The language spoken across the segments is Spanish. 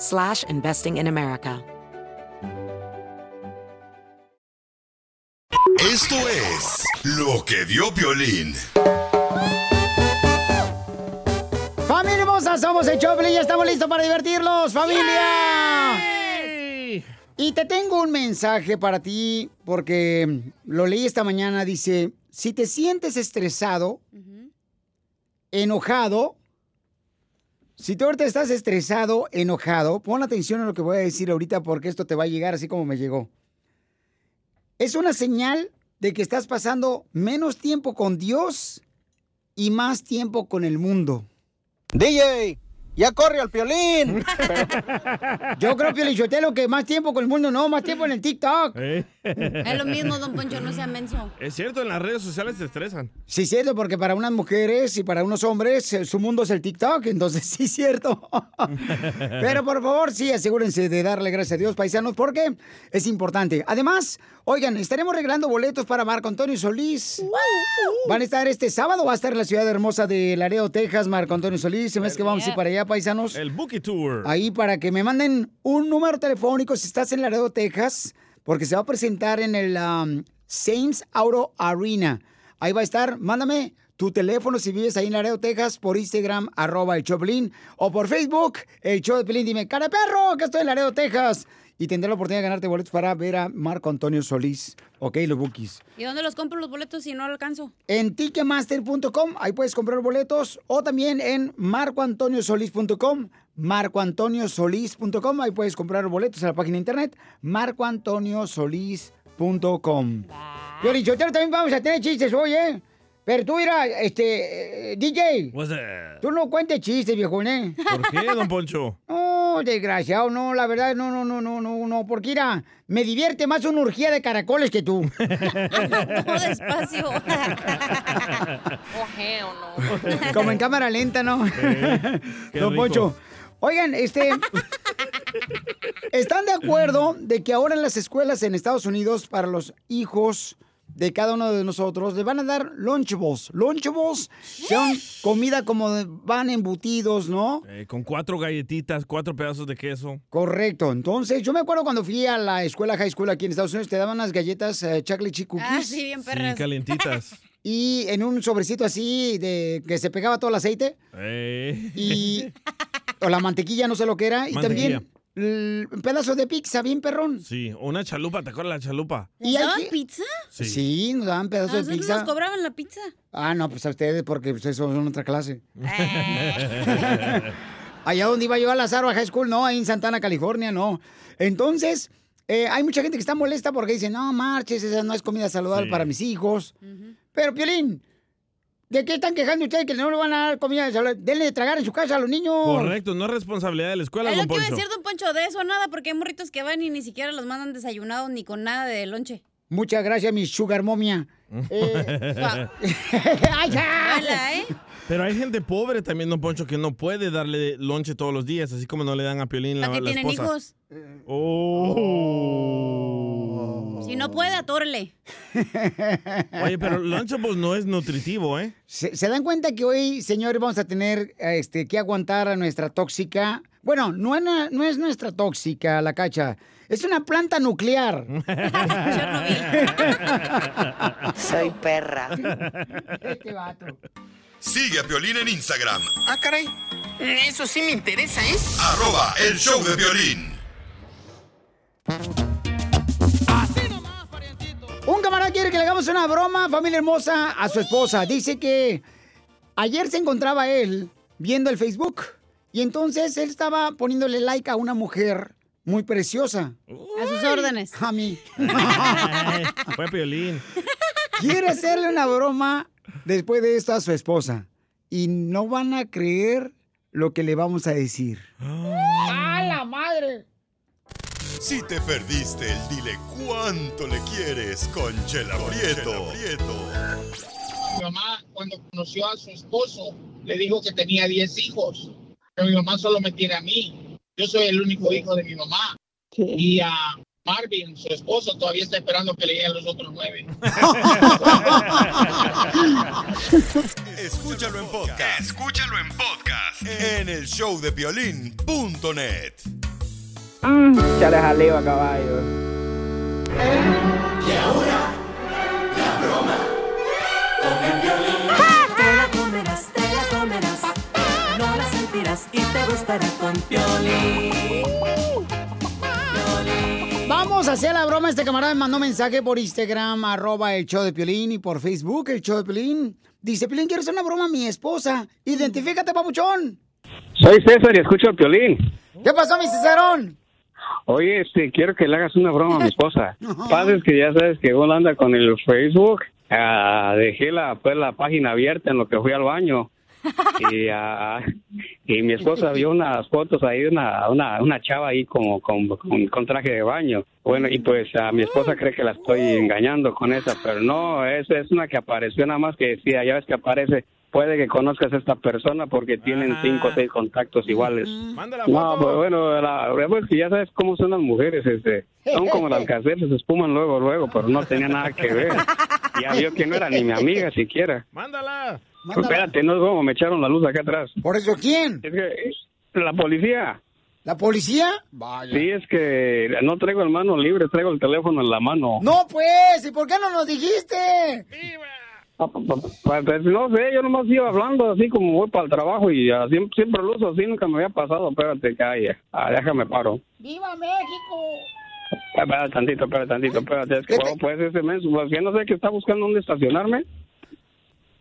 slash investing in America. Esto es lo que vio Violín. ¡Familia hermosa! Somos el Choplin y estamos listos para divertirlos, familia. Y te tengo un mensaje para ti porque lo leí esta mañana. Dice, si te sientes estresado, enojado, si tú ahorita estás estresado, enojado, pon atención a lo que voy a decir ahorita porque esto te va a llegar así como me llegó. Es una señal de que estás pasando menos tiempo con Dios y más tiempo con el mundo. DJ, ya corre al piolín. Yo creo, Piolín Sotelo, que más tiempo con el mundo no, más tiempo en el TikTok. Es lo mismo, don Poncho, no sea menso. Es cierto, en las redes sociales se estresan. Sí, cierto, porque para unas mujeres y para unos hombres eh, su mundo es el TikTok, entonces sí, cierto. Pero por favor, sí, asegúrense de darle gracias a Dios, paisanos, porque es importante. Además, oigan, estaremos regalando boletos para Marco Antonio Solís. Van a estar este sábado, va a estar en la ciudad hermosa de Laredo, Texas, Marco Antonio Solís. Se me hace que vamos a ir para allá, paisanos. El Bookie Tour. Ahí para que me manden un número telefónico si estás en Laredo, Texas, porque se va a presentar en el um, Saints Auto Arena. Ahí va a estar, mándame tu teléfono si vives ahí en Laredo, Texas, por Instagram, arroba el Choplin, o por Facebook, el show de Pelín. Dime, cara de perro, que estoy en Laredo, Texas. Y tendré la oportunidad de ganarte boletos para ver a Marco Antonio Solís. Ok, los bookies. ¿Y dónde los compro los boletos si no alcanzo? En ticketmaster.com, ahí puedes comprar boletos, o también en marcoantoniosolís.com, marcoantoniosolís.com, ahí puedes comprar boletos en la página de internet, marcoantoniosolís.com. Piolín Sotelo, también vamos a tener chistes hoy, ¿eh? Pero tú, mira, este, eh, DJ, tú no cuentes chistes, viejo, ¿eh? ¿Por qué, don Poncho? No, desgraciado, no, la verdad, no, no, no, no, no, no, porque mira, me divierte más una urgía de caracoles que tú. Todo despacio. Ojeo, no. Como en cámara lenta, ¿no? Don rico. Poncho. Oigan, este. ¿Están de acuerdo de que ahora en las escuelas en Estados Unidos, para los hijos de cada uno de nosotros, les van a dar lunchables? Lunchables son comida como de- van embutidos, ¿no? Eh, con cuatro galletitas, cuatro pedazos de queso. Correcto. Entonces, yo me acuerdo cuando fui a la escuela high school aquí en Estados Unidos, te daban unas galletas eh, chocolate chip cookies. Ah, sí, bien Sí, perras. calientitas. Y en un sobrecito así de que se pegaba todo el aceite. Eh. y o la mantequilla, no sé lo que era, y Mantequilla. también un pedazo de pizza bien perrón. Sí, una chalupa, ¿te acuerdas la chalupa? ¿Y ¿Les hay daban que- pizza? Sí. Sí, nos daban ¿A pedazos de nosotros pizza. nos cobraban la pizza? Ah, no, pues a ustedes, porque ustedes son otra clase. Allá donde iba yo a Lázaro, a High School, no, ahí en Santana, California, no. Entonces, eh, hay mucha gente que está molesta porque dice, no, marches, esa no es comida saludable Sí. para mis hijos. Pero, Piolín, ¿de qué están quejando ustedes que no le van a dar comida? Denle de tragar en su casa a los niños. Correcto, no es responsabilidad de la escuela, Es don lo que iba a Poncho. decir, don Poncho, de eso nada, porque hay morritos que van y ni siquiera los mandan desayunados ni con nada de lonche. Muchas gracias, mi sugar momia. Eh, ¡Ay, ya! Hola, ¿eh? Pero hay gente pobre también, don Poncho, que no puede darle lonche todos los días, así como no le dan a Piolín la, ¿Para qué la tienen esposa. hijos? Oh. Si no puede, atórele. Oye, pero Lunchables no es nutritivo, ¿eh? ¿Se, se dan cuenta que hoy, señores, vamos a tener este, que aguantar a nuestra tóxica? Bueno, no es, na- no es nuestra tóxica, la cacha. Es una planta nuclear. Soy perra. Este vato. Sigue a Piolín en Instagram, Ah, caray. Eso sí me interesa, ¿eh? arroba el show de violín. Quiere que le hagamos una broma, familia hermosa, a su esposa. Dice que ayer se encontraba él viendo el Facebook y entonces él estaba poniéndole like a una mujer muy preciosa. A sus órdenes. A mí. Fue Piolín. Quiere hacerle una broma después de esto a su esposa. Y no van a creer lo que le vamos a decir. ¡A la madre! Si te perdiste el dile cuánto le quieres con Chela Prieto. Mi mamá, cuando conoció a su esposo, le dijo que tenía 10 hijos, pero mi mamá solo me tiene a mí. Yo soy el único hijo de mi mamá. Y a Marvin, su esposo, todavía está esperando que le lleguen los otros nueve. Escúchalo en podcast. Escúchalo en podcast. En el showdepiolín.net. Ya les jaleo a caballo. Te la comerás, te la comerás. No la sentirás y te gustará con Piolín. Vamos a hacer la broma. Este camarada me mandó mensaje por Instagram, arroba el show de Piolín, y por Facebook, el show de Piolín. Dice, Piolín, quiero hacer una broma a mi esposa. Identifícate, papuchón. Soy César y escucho a Piolín. ¿Qué pasó, mi Cesarón? Oye, este, quiero que le hagas una broma a mi esposa. Pasa es que ya sabes que uno anda con el Facebook. Ah, dejé la, pues, la página abierta en lo que fui al baño. Y, ah, y mi esposa vio unas fotos ahí de una, una, una chava ahí como con, con, con traje de baño. Bueno, y pues a mi esposa cree que la estoy engañando con esa, pero no, es, es una que apareció nada más que decía, ya ves que aparece, puede que conozcas a esta persona porque tienen cinco o seis contactos iguales. No, pues bueno, la, pues que ya sabes cómo son las mujeres, este, son como las caseras, se espuman luego, luego, pero no tenía nada que ver. Ya vio que no era ni mi amiga siquiera. ¡Mándala! Espérate, no es como me echaron la luz acá atrás. ¿Por eso quién? Es que la policía. ¿La policía? Sí, es que no traigo el mano libre, traigo el teléfono en la mano. No, pues, ¿y por qué no nos dijiste? Ah, pa- pues, no sé, yo nomás iba hablando así como voy para el trabajo y ah, siempre, siempre lo uso así, nunca me había pasado. Espérate, calla. Ah, déjame paro. ¡Viva México! Ah, Espérate tantito, espérate tantito, espérate. Es que, bueno, pues ese mes, pues que no sé que está buscando dónde estacionarme.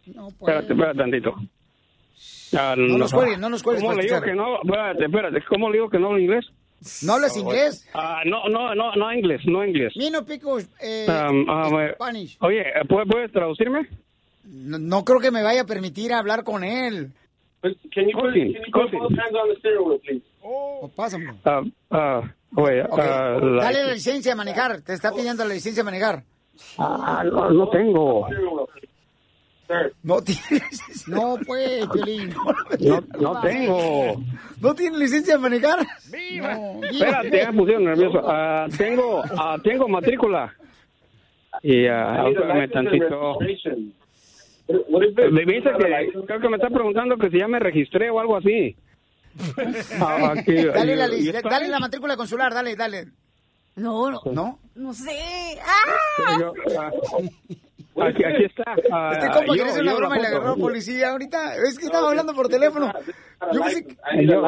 No, pues. Espérate, espérate tantito. Ah, No nos cuelgues, no nos cuelgues ¿Cómo le digo que no? Espérate, espérate. ¿Cómo le digo que no hablo inglés? ¿No hablas inglés? Ah, no, no, no, no inglés, no inglés. Mino Pico, eh, Um, ah, me- Spanish. Oye, ¿puedes, ¿puedes traducirme? No, no creo que me vaya a permitir hablar con él. Oh, pásamelo. Dale la licencia de manejar. Te está pidiendo la licencia de manejar. Ah, no, no tengo. No tienes. No, pues, Piolín. No, no tengo. ¿No tiene licencia de manejar? No, Espérate, ya me pusieron nervioso. Ah, tengo, ah, tengo matrícula. Y tantito. Me dice que creo que me está preguntando que si ya me registré o algo así. Ah, aquí, Dale la, dale la matrícula consular, dale, dale. No, no. ¿No? No sé. ¡Ah! Yo, ah, aquí, aquí está. Ah, Este compa quiere hacer una broma y le agarró policía ahorita. Es que estaba hablando por teléfono. Yo pensé que- Yo-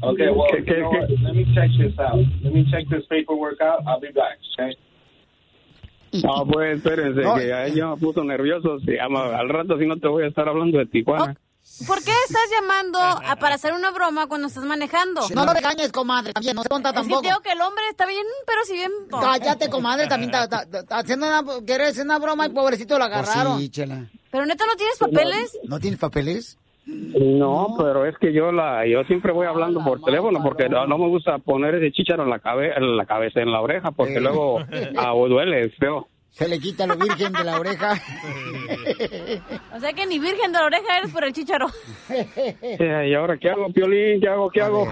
Okay, well, ¿Qué- qué- you know qué? what? let me check this out. Let me check this paperwork out. I'll be back, okay? Ah, pues espérense, No. que ya, ya me puso nervioso. Ama- al rato si no te voy a estar hablando de Tijuana. ¿Por qué estás llamando a- para hacer una broma cuando estás manejando? No lo regañes, comadre, también, no se conta Es que tampoco. te digo que el hombre está bien, pero si bien... Cállate, comadre, también está, está- está- está haciendo una, quiere hacer una broma y pobrecito lo agarraron. Pues sí, chela. ¿Pero neta no tienes papeles? ¿No tienes papeles? No, pero es que yo la yo siempre voy hablando por teléfono porque no, no me gusta poner ese chícharo en la, cabe, en la cabeza, en la oreja, porque Eh. luego ah, duele, es feo. Se le quita lo virgen de la oreja. O sea que ni virgen de la oreja eres por el chícharo. ¿Y ahora qué hago, Piolín? ¿Qué hago? ¿Qué hago?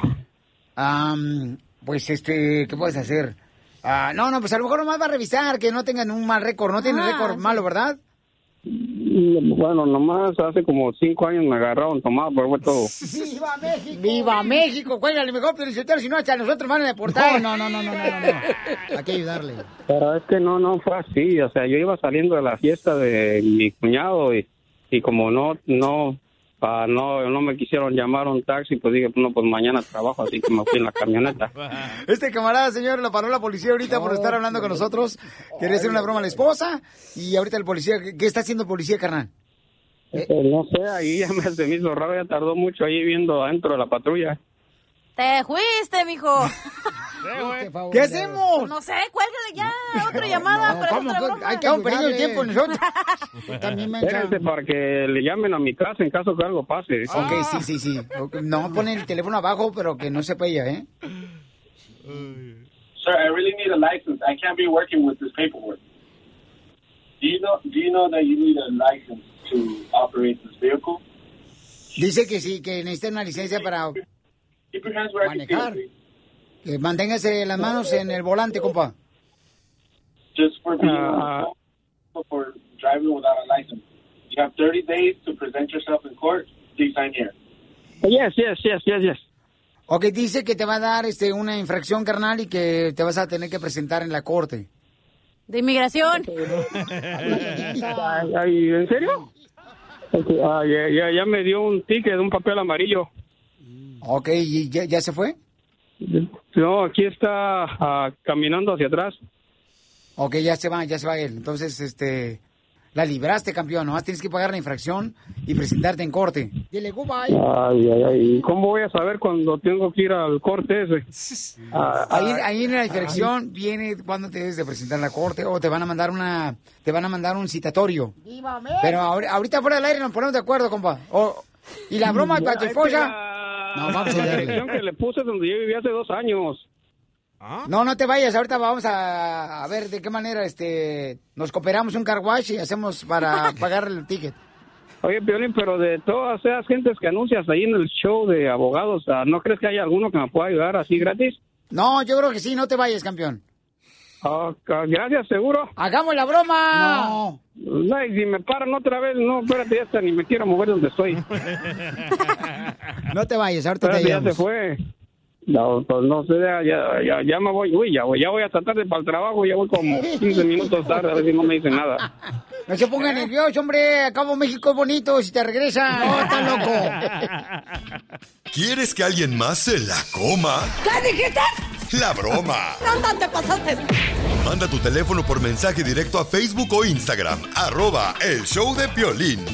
Pues este, ¿qué puedes hacer? Ah, no, no, pues a lo mejor nomás va a revisar que no tengan un mal récord. No tienen Ah, récord sí. malo, ¿verdad? Bueno, nomás hace como cinco años me agarraron tomado, pero fue todo. ¡Viva México! ¡Viva México! Cuélgale mejor, pero si no, hasta nosotros van a deportar. No, no, no, no, no, no. no. Hay que ayudarle. Pero es que no, no fue así. O sea, yo iba saliendo de la fiesta de mi cuñado y, y como no, no, ah, no, no me quisieron llamar a un taxi, pues dije, no, pues mañana trabajo, así que me fui en la camioneta. Este camarada, señor, lo paró la policía ahorita por estar hablando con nosotros. Quería hacer una broma a la esposa. Y ahorita el policía, ¿qué- ¿qué está haciendo el policía, carnal? Eh, no sé, ahí ya me, se me hizo raro, ya tardó mucho ahí viendo adentro de la patrulla. Te fuiste, mijo. ¿Qué hacemos? No sé, cuélgale ya. Otra llamada para ¿cómo? otra broma. Hay que perdiendo el tiempo nosotros. También me Espérense para que le llamen a mi casa en caso que algo pase. Ok, sí, sí, sí. Ok, No, pone el teléfono abajo, pero que no sepa ella, ¿eh? Sir, I really need a license. I can't be working with this paperwork. Do you know? Do you know that you need a license to operate this vehicle? Dice que sí, que necesita una licencia para manejar. Que manténgase las manos en el volante, compa. Just for being Ah. for driving without a license. You have 30 days to present yourself in court. Please sign here. Yes, yes, yes, yes, yes. Ok, dice que te va a dar este, una infracción, carnal, y que te vas a tener que presentar en la corte. De inmigración. Ay, ay, ¿En serio? Ah, ya, ya, ya me dio un ticket, un papel amarillo. Ok, ¿y ya, ya se fue? No, aquí está ah, caminando hacia atrás. Ok, ya se va, ya se va él. Entonces, este, la libraste, campeón. Nomás tienes que pagar la infracción y presentarte en corte. Dile goodbye. Ay, ay, ay. ¿Cómo voy a saber cuando tengo que ir al corte ese? Ah, Ahí, ah, ahí en la infracción viene cuando te debes de presentar en la corte o te van a mandar una, te van a mandar un citatorio. Pero ahori- ahorita fuera del aire nos ponemos de acuerdo, compa. O- y la broma para tu Ay, esposa. pero- No, vamos a la dirección que le puse donde yo vivía hace dos años. No, no te vayas, ahorita vamos a, a ver de qué manera este nos cooperamos un car wash y hacemos para pagar el ticket. Oye, Piolín, pero de todas esas gentes que anuncias ahí en el show de abogados, ah, ¿no crees que hay alguno que me pueda ayudar así gratis? No, yo creo que sí, no te vayas, campeón. Ah, ca- gracias, seguro. ¡Hagamos la broma! No. y si me paran otra vez, no, espérate, ya está, ni me quiero mover donde estoy. No te vayas, ahorita te Espérate, ya se fue. No, pues no sé, ya, ya, ya, ya me voy, uy, ya voy, ya voy hasta tarde para el trabajo, ya voy como 15 minutos tarde, a ver si no me dicen nada. No se ponga nervioso, hombre. Acabo México bonito si te regresa. No, estás loco. ¿Quieres que alguien más se la coma? ¿Qué dijiste? La broma. ¿Dónde te pasaste? Manda tu teléfono por mensaje directo a Facebook o Instagram. Arroba el show de Piolín.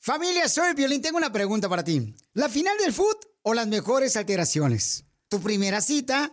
Familia, soy Violín. Tengo una pregunta para ti. ¿La final del foot o las mejores alteraciones? ¿Tu primera cita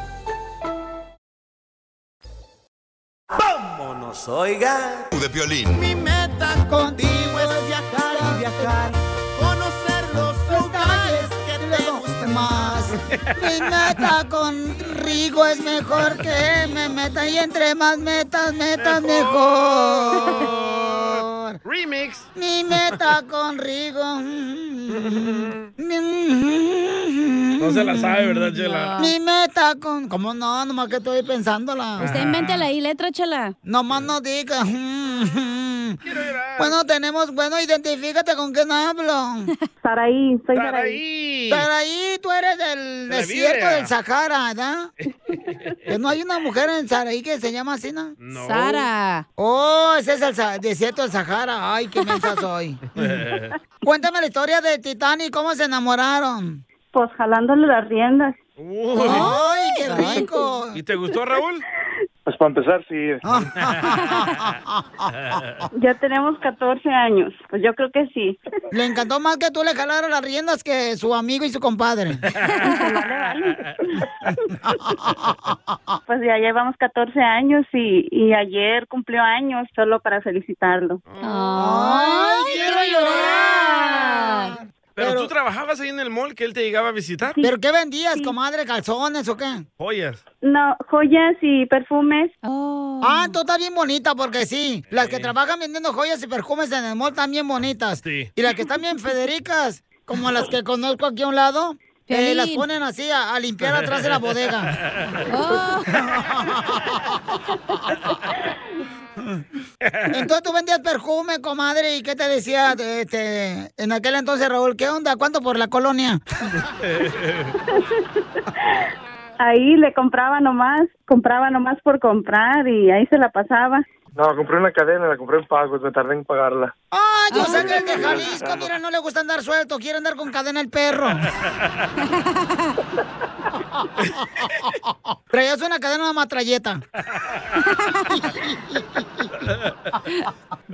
Vámonos, oiga. De Piolín. Mi meta contigo es viajar y viajar. Conocer los lugares que te gusten más. Mi meta con Rigo es mejor que me meta y entre más metas, metas mejor. Remix. Mi meta con Rigo. No se la sabe, ¿verdad, Chela? Mi meta con. ¿Cómo no? Nomás que estoy pensándola. Usted invéntela ahí, letra, chela. Nomás no diga. Bueno, tenemos. Bueno, identifícate con quién hablo. Saraí, soy Saraí. Saraí, tú eres del desierto del Sahara, ¿verdad? que no hay una mujer en Saraí que se llama así, ¿no? No. Sara. Oh, ese es el desierto del Sahara. Ay, qué mensa soy. Cuéntame la historia de Titanic, ¿cómo se enamoraron? Pues jalándole las riendas. Uy. Ay, qué rico. ¿Y te gustó, Raúl? Pues para empezar, sí. Ya tenemos 14 años. Pues yo creo que sí. Le encantó más que tú le jalaras las riendas que su amigo y su compadre. Pues ya llevamos 14 años y, y ayer cumplió años solo para felicitarlo. Ay, quiero llorar. Pero, tú trabajabas ahí en el mall que él te llegaba a visitar. ¿Pero qué vendías, comadre? ¿Calzones o qué? Joyas. No, joyas y perfumes. Ah, tú estás bien bonita porque sí. Las que trabajan vendiendo joyas y perfumes en el mall están bien bonitas. Sí. Y las que están bien federicas, como las que conozco aquí a un lado, eh, las ponen así a, a limpiar atrás de la bodega. Entonces tú vendías perfume, comadre, ¿y qué te decía este, en aquel entonces, Raúl? ¿Qué onda? ¿Cuánto por la colonia? Ahí le compraba nomás, compraba nomás por comprar y ahí se la pasaba. No, compré una cadena, la compré en pagos, me tardé en pagarla. Ah, yo sé que el de Jalisco, mira, no le gusta andar suelto, quiere andar con cadena el perro. Traías una cadena de matralleta.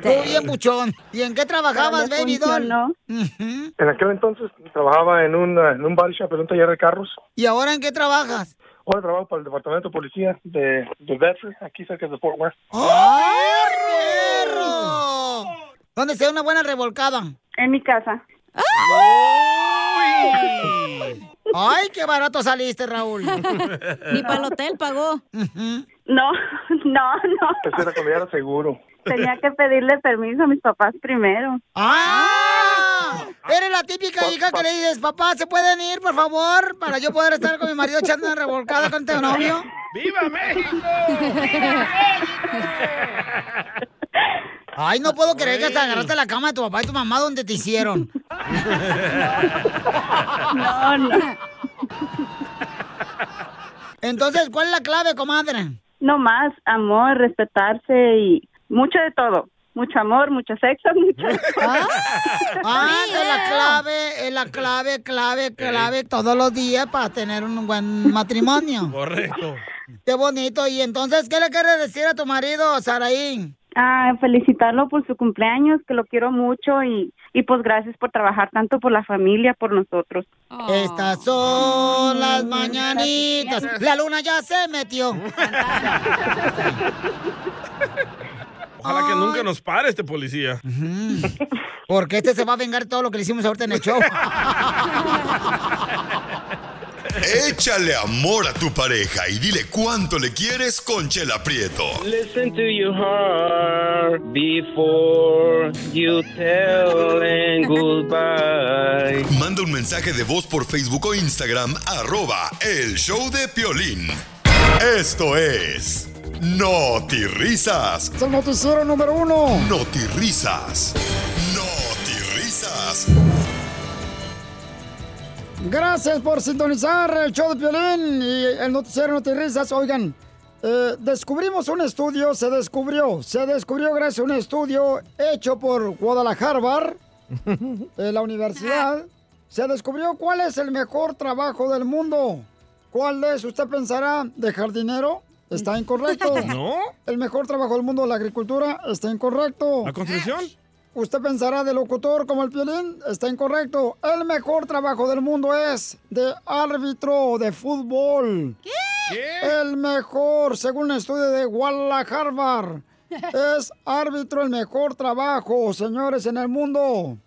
Tú bien buchón. ¿Y en qué trabajabas, Baby Doll? En aquel entonces trabajaba en un, en un body shop, en un taller de carros. ¿Y ahora en qué trabajas? Ahora trabajo para el departamento de policía de, de Bedford, aquí cerca de Fort Worth. ¡Ay, perro! ¿Dónde se da una buena revolcada? En mi casa. Ay, qué barato saliste, Raúl. Ni para el hotel pagó. No, no, no. Eso era cuando ya era seguro. Tenía que pedirle permiso a mis papás primero. ¡Ah! Eres la típica hija que le dices, papá, ¿se pueden ir, por favor? Para yo poder estar con mi marido echando una revolcada con tu novio. ¡Viva México! Ay, no puedo creer que hasta agarraste la cama de tu papá y tu mamá donde te hicieron. No, no. Entonces, ¿cuál es la clave, comadre? No más, amor, respetarse y mucho de todo. Mucho amor, mucho sexo, mucho... Ah, es la clave, es la clave, clave, clave todos los días para tener un buen matrimonio. Correcto. Qué bonito. Y entonces, ¿qué le quieres decir a tu marido, Saraí? Ah, felicitarlo por su cumpleaños, que lo quiero mucho y, y pues gracias por trabajar tanto por la familia, por nosotros. Estas son las mañanitas. La luna ya se metió. Ojalá que nunca nos pare este policía. Porque este se va a vengar todo lo que le hicimos ahorita en el show. Échale amor a tu pareja y dile cuánto le quieres con Chela Prieto. Listen to your heart before you tell goodbye. Manda un mensaje de voz por Facebook o Instagram, arroba el show de Piolín. Esto es Risas. Es el noticiero número uno. Risas. Risas. Gracias por sintonizar el show de Piolín y el noticiero Notirrisas. Oigan, eh, descubrimos un estudio, se descubrió, se descubrió gracias a un estudio hecho por Guadalajara, eh, la universidad. Se descubrió cuál es el mejor trabajo del mundo. ¿Cuál es? Usted pensará de jardinero. Está incorrecto. ¿No? El mejor trabajo del mundo, la agricultura, está incorrecto. ¿La construcción? Usted pensará de locutor como el violín, está incorrecto. El mejor trabajo del mundo es de árbitro de fútbol. ¿Qué? El mejor, según un estudio de Guadalajara, es árbitro el mejor trabajo, señores, en el mundo.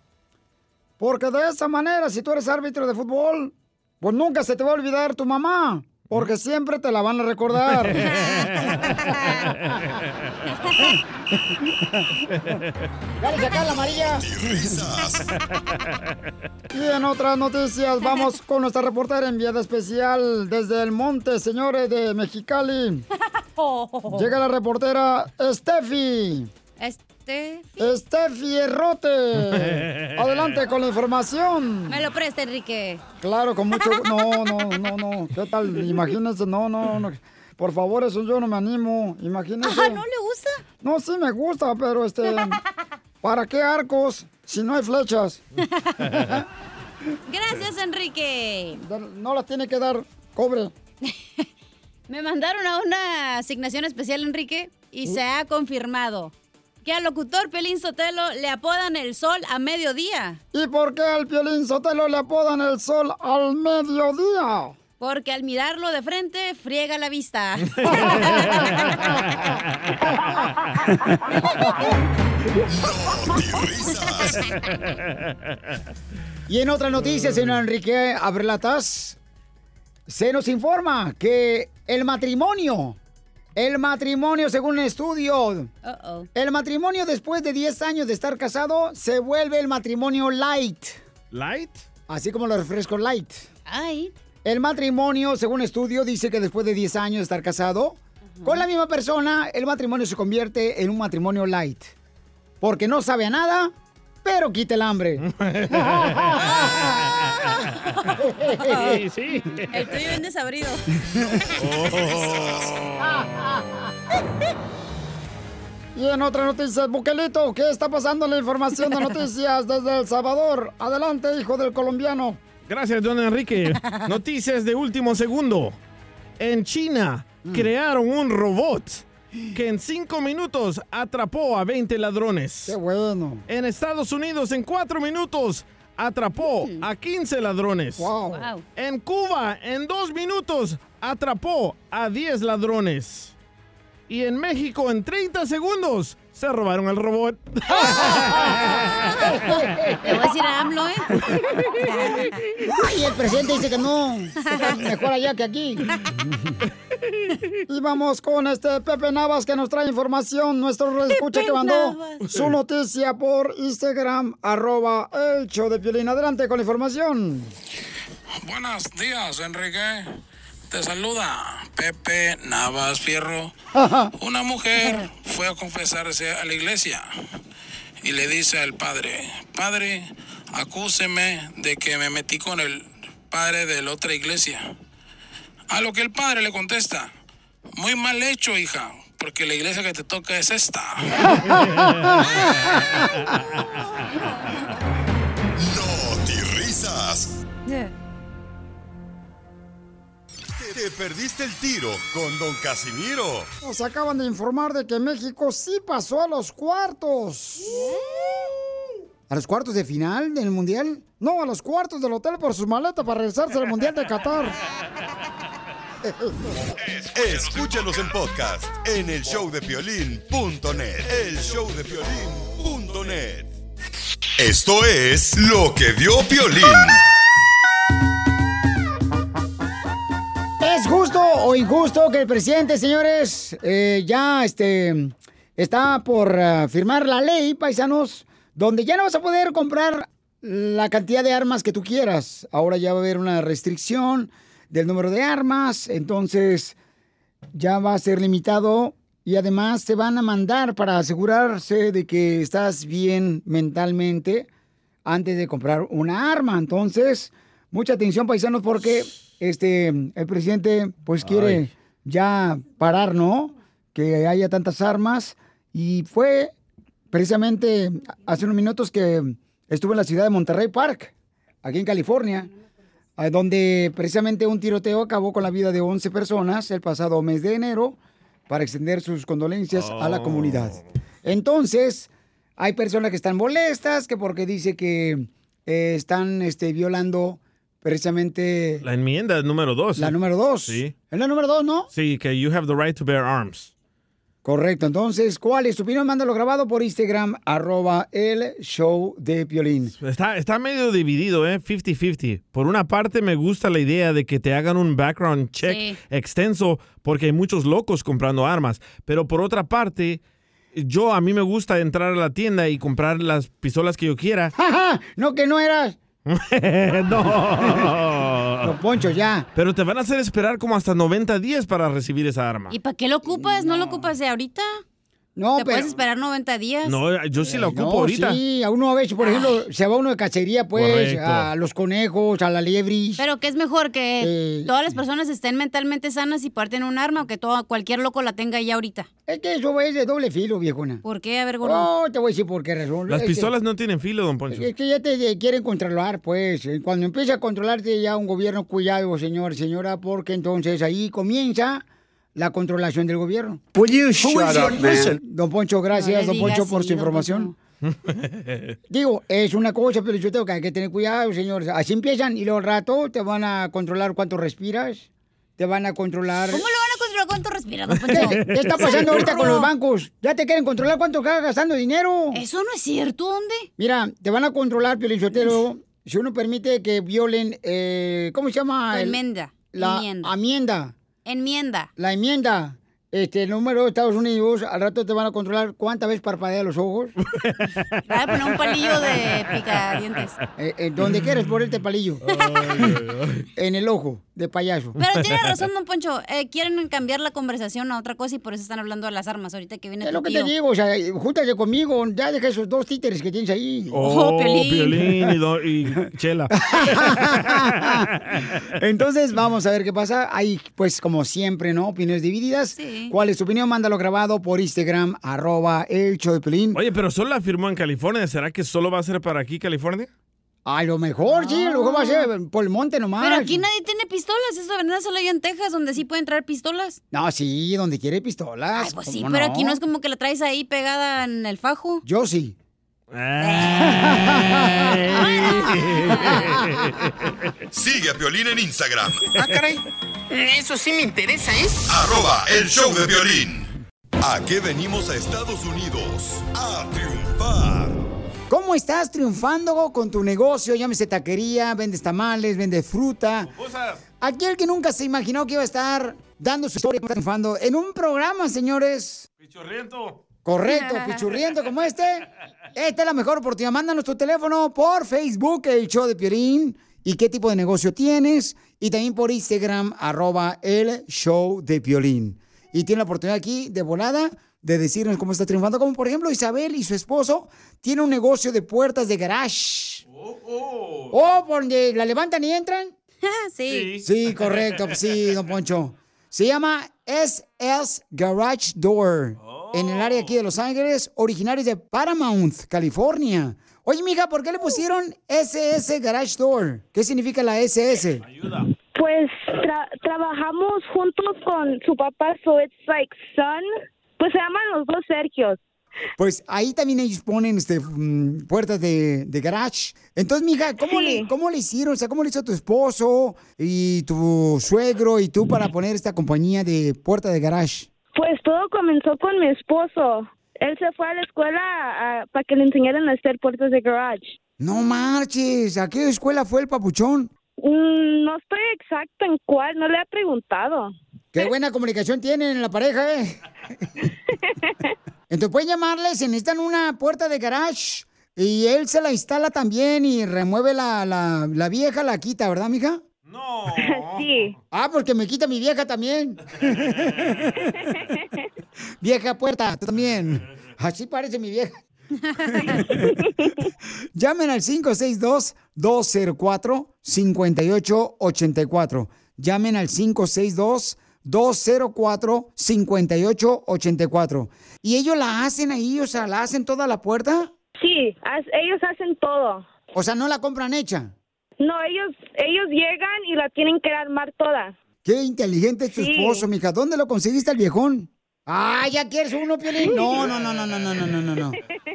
Porque de esa manera, si tú eres árbitro de fútbol, Pues nunca se te va a olvidar tu mamá, porque siempre te la van a recordar. Dale, saca la amarilla. Y en otras noticias, vamos con nuestra reportera enviada especial desde el monte, señores de Mexicali. Llega la reportera Steffi. Este. Steffi Errote. Adelante con la información. Me lo presta, Enrique. Claro, con mucho No, no, no, no. ¿Qué tal? Imagínense, no, no, no. Por favor, eso yo no me animo. Imagínense. Ajá, ¿no le gusta? No, sí me gusta, pero este. ¿Para qué arcos si no hay flechas? Gracias, Enrique. No las tiene que dar cobre. Me mandaron a una asignación especial, Enrique, y se ha confirmado que al locutor Pelín Sotelo le apodan el sol a mediodía. ¿Y por qué al Piolín Sotelo le apodan el sol al mediodía? Porque al mirarlo de frente, friega la vista. Y en otra noticia, señor Enrique Abrelatas, se nos informa que el matrimonio, el matrimonio según un estudio, Uh-oh. el matrimonio después de 10 años de estar casado se vuelve el matrimonio light. ¿Light? Así como los refrescos light. Ay. El matrimonio, según estudio, dice que después de 10 años de estar casado, con la misma persona, el matrimonio se convierte en un matrimonio light. Porque no sabe a nada, pero quita el hambre. Sí, sí. El tuyo bien desabrido. Y en otra noticia, Buquelito, ¿qué está pasando en la información de noticias desde El Salvador? Adelante, hijo del colombiano. Gracias, don Enrique. Noticias de último segundo. En China crearon un robot que en cinco minutos atrapó a 20 ladrones. Qué bueno. En Estados Unidos, en cuatro minutos, atrapó a 15 ladrones. Wow. En Cuba, en dos minutos, atrapó a 10 ladrones. Y en México, en 30 segundos, se robaron el robot. Le voy a decir a AMLO, ¿eh? Ay, el presidente dice que no. Mejor allá que aquí. Y vamos con este Pepe Navas que nos trae información. Nuestro escucha que mandó Navas. su noticia por Instagram, arroba el show de Piolín. Adelante con la información. Buenos días, Enrique. Te saluda Pepe Navas Fierro. Una mujer fue a confesarse a la iglesia y le dice al padre, padre, acúseme de que me metí con el padre de la otra iglesia. A lo que el padre le contesta, muy mal hecho, hija, porque la iglesia que te toca es esta. Te perdiste el tiro con Don Casimiro. Nos acaban de informar de que México sí pasó a los cuartos. ¿A los cuartos de final del Mundial? No, a los cuartos del hotel por sus maletas para regresarse al Mundial de Qatar. Escúchanos en podcast en el showdepiolín.net. El showdepiolín.net. Esto es lo que vio Piolín. O injusto que el presidente, señores, eh, ya este, está por ah, firmar la ley, paisanos, donde ya no vas a poder comprar la cantidad de armas que tú quieras? Ahora ya va a haber una restricción del número de armas, entonces ya va a ser limitado y además te van a mandar para asegurarse de que estás bien mentalmente antes de comprar una arma. Entonces, mucha atención, paisanos, porque este el presidente pues quiere Ay. ya parar, ¿no? Que haya tantas armas y fue precisamente hace unos minutos que estuve en la ciudad de Monterrey Park, aquí en California, donde precisamente un tiroteo acabó con la vida de 11 personas el pasado mes de enero para extender sus condolencias a la comunidad. Entonces, hay personas que están molestas, que porque dice que eh, están este, violando precisamente La enmienda número dos. la número dos. Sí. ¿Es la número dos, no? Sí, que you have the right to bear arms. Correcto, entonces, ¿cuál es tu opinión? Mándalo grabado por Instagram, arroba el show de Piolín. Está, está medio dividido, ¿eh? 50-50. Por una parte, me gusta la idea de que te hagan un background check Sí. extenso porque hay muchos locos comprando armas. Pero por otra parte, yo a mí me gusta entrar a la tienda y comprar las pistolas que yo quiera. ¡Ja, No, que no eras. no. Don Poncho, ya. Pero te van a hacer esperar como hasta 90 días para recibir esa arma. ¿Y para qué lo ocupas? ¿No, lo ocupas de ahorita? No, Te puedes pero- esperar 90 días. No, yo sí la ocupo No, ahorita. Sí, a uno a veces, por ejemplo, se va uno de cacería, pues, Correcto. a los conejos, a la liebris. Pero que es mejor que todas las personas estén mentalmente sanas y parten un arma o que todo, cualquier loco la tenga ya ahorita. Es que eso es de doble filo, viejona. ¿Por qué? A ver, gordo. No, te voy a decir por qué razón. Las Es que- pistolas no tienen filo, don Poncho. Es que ya te eh, quieren controlar, pues. Eh, Cuando empieza a controlarte ya un gobierno, cuidado, señor, señora, porque entonces ahí comienza la controlación del gobierno. Up? Don Poncho, gracias, No don Poncho, por su información. Digo, es una cosa, pero yo tengo que, hay que tener cuidado, señor. Así empiezan y luego al rato te van a controlar cuánto respiras, te van a controlar... ¿Cómo lo van a controlar cuánto respiras, don Poncho? ¿Qué, qué está pasando ahorita con los bancos? Ya te quieren controlar cuánto estás gastando dinero. Eso no es cierto, ¿dónde? Mira, te van a controlar, Piolichotelo, si uno permite que violen, eh, ¿cómo se llama? La enmienda. La Enmienda. Enmienda. La enmienda. Este, el número de Estados Unidos, al rato te van a controlar cuántas veces parpadea los ojos. Voy a poner un palillo de picadientes. Eh, eh, donde quieras ponerte palillo. en el ojo, de payaso. Pero tiene razón, don Poncho. Eh, quieren cambiar la conversación a otra cosa y por eso están hablando de las armas ahorita que viene Es tu lo que tío. te digo, o sea, júntate conmigo, ya deja esos dos títeres que tienes ahí. Oh, Piolín y, do- y Chela. Entonces, vamos a ver qué pasa. Hay, pues, como siempre, ¿no? Opiniones divididas. ¿Cuál es tu opinión? Mándalo grabado por Instagram, arroba el show de Pelín. Oye, pero solo la firmó en California. ¿Será que solo va a ser para aquí, California? A lo mejor, sí, a lo mejor va a ser por el monte nomás. Pero aquí nadie tiene pistolas. Eso de verdad solo hay en Texas, donde sí pueden traer pistolas. No, sí, donde quiere pistolas. Ay, pues sí, ¿cómo pero aquí no es como que la traes ahí pegada en el fajo. Yo sí. Sigue a Piolín en Instagram, Ah, caray. Eso sí me interesa, ¿eh? arroba el show de violín. ¿A qué venimos a Estados Unidos? A triunfar. ¿Cómo estás triunfando con tu negocio? Llámese taquería, vendes tamales, vendes fruta. Aquel que nunca se imaginó que iba a estar dando su historia triunfando en un programa, señores. Pichorriento. Correcto, pichurriento como este. Esta es la mejor oportunidad. Mándanos tu teléfono por Facebook, el show de Piorín, y qué tipo de negocio tienes. Y también por Instagram, arroba el show de Piolín. Y tiene la oportunidad aquí de volada de decirnos cómo está triunfando. Como por ejemplo Isabel y su esposo tienen un negocio de puertas de garage. Oh, por donde la levantan y entran. sí. Sí, correcto. Sí, don Poncho. Se llama SS Garage Door. En el área aquí de Los Ángeles, originarios de Paramount, California. Oye, mija, ¿por qué le pusieron SS Garage Door? ¿Qué significa la SS? Pues tra- trabajamos juntos con su papá, so it's like son. Pues se llaman los dos Sergios. Pues ahí también ellos ponen este, mm, puertas de, de garage. Entonces, mija, ¿cómo, le, ¿cómo le hicieron? O sea, ¿cómo le hizo tu esposo y tu suegro y tú para poner esta compañía de puerta de garage? Pues todo comenzó con mi esposo. Él se fue a la escuela para que le enseñaran a hacer puertas de garage. No marches, ¿a qué escuela fue el papuchón? Mm, no estoy exacto en cuál, no le he preguntado. Qué buena comunicación tienen en la pareja, ¿eh? Entonces pueden llamarles, se necesitan una puerta de garage y él se la instala también y remueve la, la, la vieja, la quita, ¿verdad, mija? No. Sí. Ah, porque me quita mi vieja también. vieja puerta, tú también. Así parece mi vieja. Llamen al 562-204-5884. Llamen al 562-204-5884. ¿Y ellos la hacen ahí? O sea, ¿la hacen toda la puerta? Sí, ellos hacen todo. O sea, ¿no la compran hecha? No, ellos ellos llegan y la tienen que armar toda. Qué inteligente es tu Sí. esposo, mija. ¿Dónde lo conseguiste el viejón? Ah, ¿ya quieres uno, Piolín? No, no, no, no, no, no, no, no, no, no.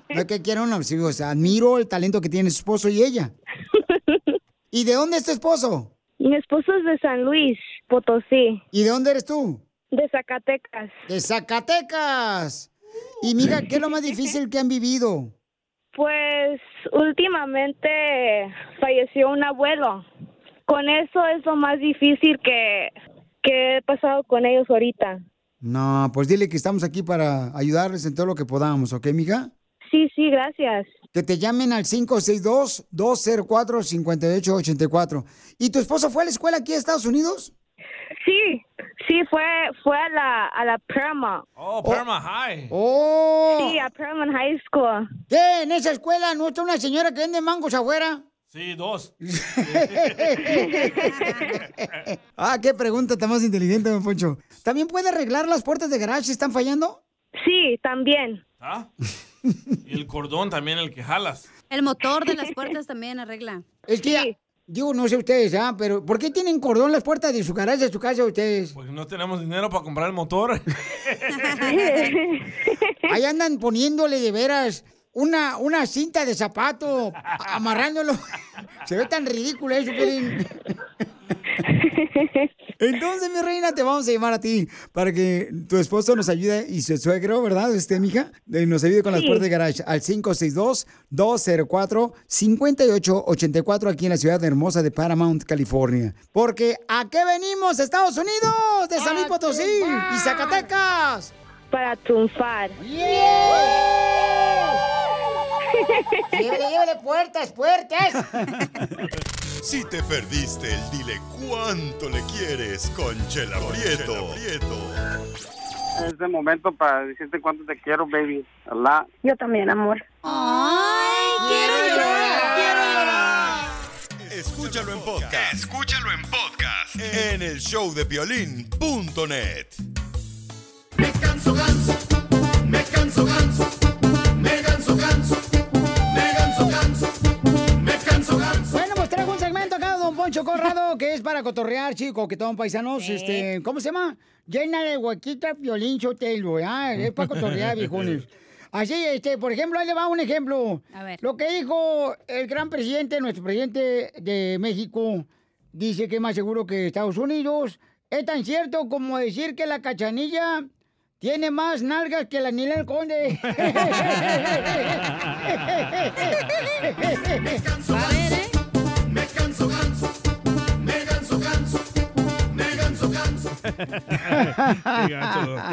Es que quiero uno. sí, o sea, admiro el talento que tiene su esposo y ella. ¿Y de dónde es tu esposo? Mi esposo es de San Luis, Potosí. ¿Y de dónde eres tú? De Zacatecas. De Zacatecas. Y mija, ¿qué es lo más difícil que han vivido? Pues últimamente falleció un abuelo. Con eso es lo más difícil que, que he pasado con ellos ahorita. No, pues dile que estamos aquí para ayudarles en todo lo que podamos, ¿ok, mija? Sí, sí, gracias. Que te llamen al 562-204-5884. ¿Y tu esposo fue a la escuela aquí a Estados Unidos? Sí, sí, fue, fue a la, a la Paramount. Oh, Paramount High. ¡Oh! Sí, a Paramount High School. ¿Qué? ¿En esa escuela no está una señora que vende mangos afuera? Sí, dos. ah, qué pregunta tan más inteligente, don Poncho. ¿También puede arreglar las puertas de garage si están fallando? Sí, también. ¿Ah? Y el cordón también, el que jalas. El motor de las puertas también arregla. Es que, digo, no sé ustedes, ¿ah? Pero ¿por qué tienen cordón las puertas de su garage de su casa ustedes? Porque no tenemos dinero para comprar el motor. Ahí andan poniéndole de veras una, una cinta de zapato, amarrándolo. Se ve tan ridículo eso. Entonces, mi reina, te vamos a llamar a ti para que tu esposo nos ayude y su suegro, ¿verdad? Este, mija, eh, nos ayude con las puertas de garage al 562-204-5884 aquí en la ciudad hermosa de Paramount, California. Porque ¿a qué venimos, Estados Unidos? De San Luis Potosí y Zacatecas. Para triunfar. Llévele, llévele puertas, puertas. Si te perdiste el dile cuánto le quieres con Chela Prieto. Es el momento para decirte cuánto te quiero, baby. Allah. Yo también, amor. ¡Ay, quiero llorar! ¡Quiero llorar! Escúchalo en podcast. Escúchalo en podcast. En el show de violín.net. Me canso ganso, me canso ganso, segmento acá, don Poncho Corrado, que es para cotorrear, chico, que toman paisanos, este, ¿cómo se llama? Llénale huequita violín chotelo, ¿ah? Es para cotorrear, viejones. Así, este, por ejemplo, ahí le va un ejemplo. A ver. Lo que dijo el gran presidente, nuestro presidente de México, dice que es más seguro que Estados Unidos. Es tan cierto como decir que la cachanilla tiene más nalgas que la Ninel Conde. Me canso ganso,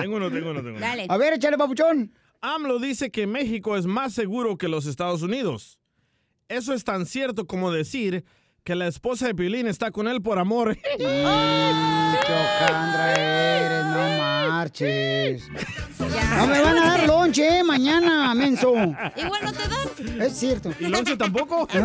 Tengo uno, tengo uno, tengo uno. A ver, échale, papuchón. AMLO dice que México es más seguro que los Estados Unidos. Eso es tan cierto como decir que la esposa de Piolín está con él por amor. Chocandra eres, no marches. No me van a dar lonche eh, mañana, menso. Igual no te dan. Es cierto. ¿Y lonche tampoco?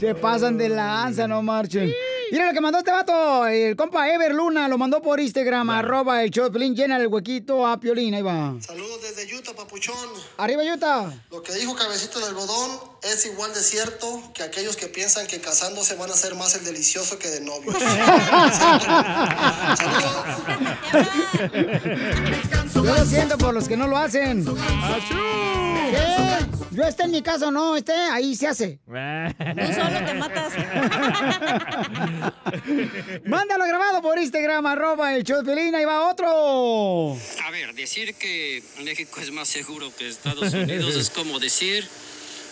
Se pasan de lanza, no marchen. Mira lo que mandó este vato, el compa Ever Luna, lo mandó por Instagram, arroba el show Piolín, llena el huequito a Piolín, ahí va. Saludos desde Utah, papuchón. Arriba, Utah. Lo que dijo Cabecito de Algodón es igual de cierto que aquellos que piensan que casándose van a ser más el delicioso que de novios. Yo lo siento por los que no lo hacen. ¿Qué? Yo esté en mi casa o no, esté, ahí se hace. Tú solo te matas. Mándalo grabado por Instagram, arroba el Piolín, ahí va otro. A ver, decir que México es más seguro que Estados Unidos es como decir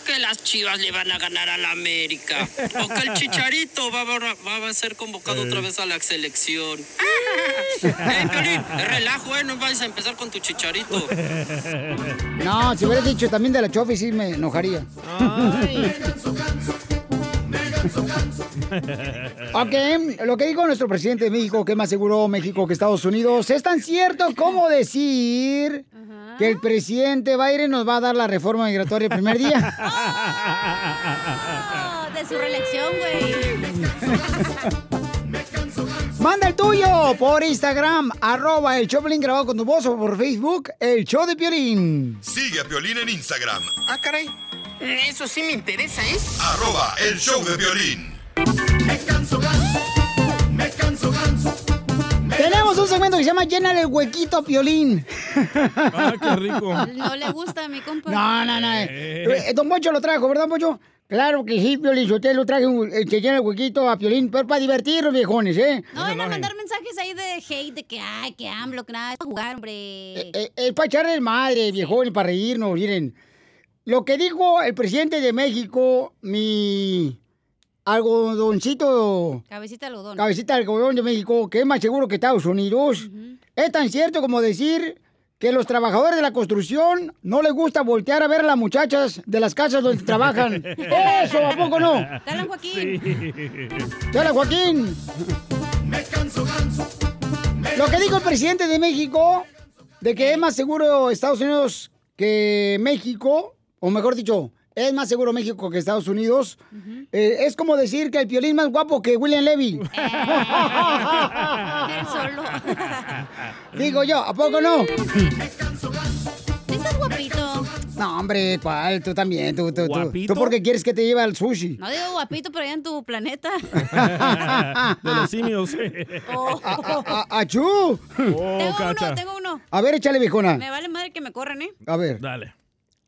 que las chivas le van a ganar a la América o que el chicharito va a, va a ser convocado otra vez a la selección. ¡Ey, Piolín! Relajo, ¿eh? No vayas a empezar con tu chicharito. No, si hubieras dicho también de la Chofi, sí me enojaría. Ok, lo que dijo nuestro presidente de México, que es más seguro México que Estados Unidos, es tan cierto como decir que el presidente Biden nos va a dar la reforma migratoria el primer día. Oh, de su reelección, güey. Manda el tuyo por Instagram, arroba el Choplin grabado con tu voz o por Facebook, el show de Piolín. Sigue a Piolín en Instagram. Ah, caray. Eso sí me interesa, ¿eh? Arroba el show de violín. Tenemos un segmento que se llama Llena el huequito a Piolín. Ah, qué rico. No le gusta a mi compa. No, no, no. Eh, Don Poncho lo trajo, ¿verdad, Poncho? Claro que sí, Piolín Sotelo, traje un, eh, que llena el huequito a Piolín, pero para divertirnos, viejones, ¿eh? No van a mandar mensajes ahí de hate, de que, ay, que AMLO, que nada, es para jugar, hombre. Eh, es para echarle madre, viejones, para reírnos, miren. Lo que dijo el presidente de México, mi algodoncito, Cabecita de algodón. cabecita del algodón de México, que es más seguro que Estados Unidos, es tan cierto como decir que los trabajadores de la construcción no les gusta voltear a ver a las muchachas de las casas donde trabajan. Eso, ¿a poco no? Dale, Joaquín. Dale, Joaquín. Lo que dijo el presidente de México, de que es más seguro Estados Unidos que México, o mejor dicho, es más seguro México que Estados Unidos, eh, es como decir que el piolín es más guapo que William Levy. Él solo. Digo yo, ¿a poco no? Estás guapito. No, hombre, ¿cuál? Tú también, tú, tú, tú. ¿Guapito? ¿Tú porque quieres que te lleve al sushi? No digo guapito, pero allá en tu planeta. De los simios. Oh. A- a- ¡Achú! Oh, tengo cacha. uno, tengo uno. A ver, échale, viejona. Me vale madre que me corran, ¿eh? A ver. Dale.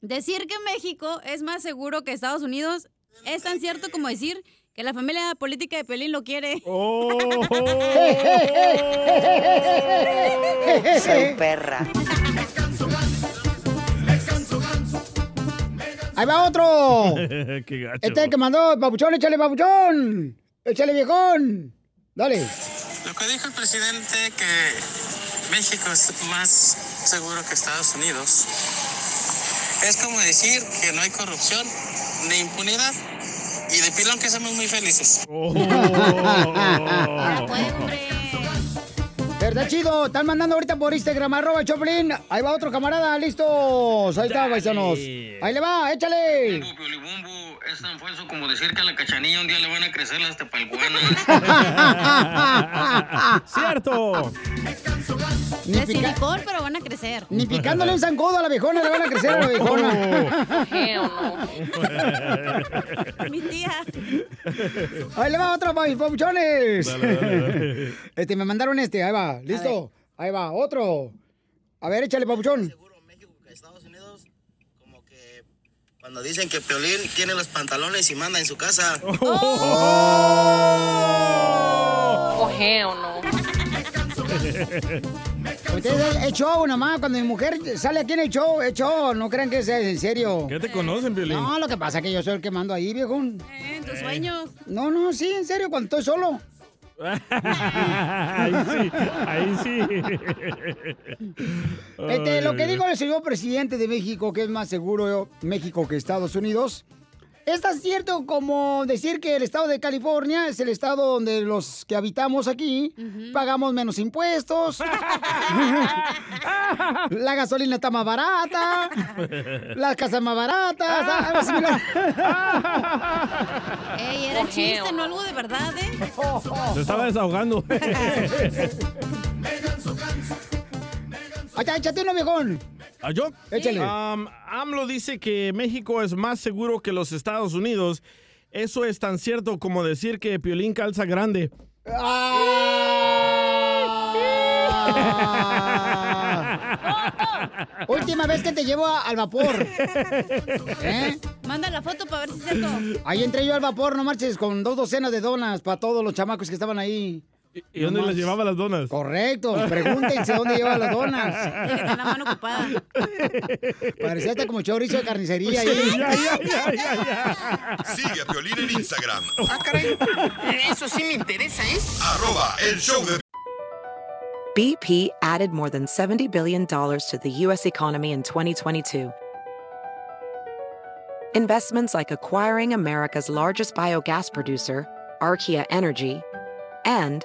Decir que México es más seguro que Estados Unidos es tan cierto como decir que la familia política de Pelín lo quiere. Oh. Soy perra. Ahí va otro. Qué gacho. Este es el que mandó, papuchón, échale, papuchón. Échale, viejón. Dale. Lo que dijo el presidente que México es más seguro que Estados Unidos es como decir que no hay corrupción ni impunidad y de pilón que somos muy felices. ¿Verdad, chido? Están mandando ahorita por Instagram, arroba Choplin. Ahí va otro camarada, listos. Ahí está, paisanos. Ahí le va, échale. Es tan falso como decir que a la cachanilla un día le van a crecer las tepalguanas. ¡Cierto! Ni, De silicón, pero van a crecer. ni picándole un zancodo a la viejona le van a crecer a la viejona. Mi tía. Ahí le va mis papuchones. Este, me mandaron este, ahí va, listo. Ahí va, otro. A ver, échale, papuchón. Cuando dicen que Piolín tiene los pantalones y manda en su casa. Oh, hell no. Ustedes es show nomás, cuando mi mujer sale aquí en el show, es show, no crean que es en serio. ¿Qué te conocen, Piolín? No, lo que pasa es que yo soy el que mando ahí, viejo. En tus sueños. No, no, sí, en serio, cuando estoy solo. ahí sí, ahí sí. Este, lo que dijo el señor presidente de México, que es más seguro México que Estados Unidos, es tan cierto como decir que el estado de California es el estado donde los que habitamos aquí pagamos menos impuestos, la gasolina está más barata, las casas más baratas. Ey, era chiste, no algo de verdad, ¿eh? Se estaba desahogando. Allá, échate uno, viejón. ¿A yo? Échale. Um, AMLO dice que México es más seguro que los Estados Unidos. Eso es tan cierto como decir que Piolín calza grande. Última vez que te llevo a- al vapor. ¿Eh? Manda la foto para ver si es cierto. Ahí entré yo al vapor, no marches, con dos docenas de donas para todos los chamacos que estaban ahí. ¿Y dónde les llevaba las donas? Correcto, pregúntense dónde lleva las donas. Tiene la mano ocupada. Parecía hasta como chorizo de carnicería. Sí, ya, ya, ya, ya, ya. Sigue a Piolín en Instagram. Ah, caray. Eso sí me interesa, ¿eh? Arroba el show de BP added more than $70 billion to the U.S. economy in 2022. Investments like acquiring America's largest biogas producer, Archaea Energy, and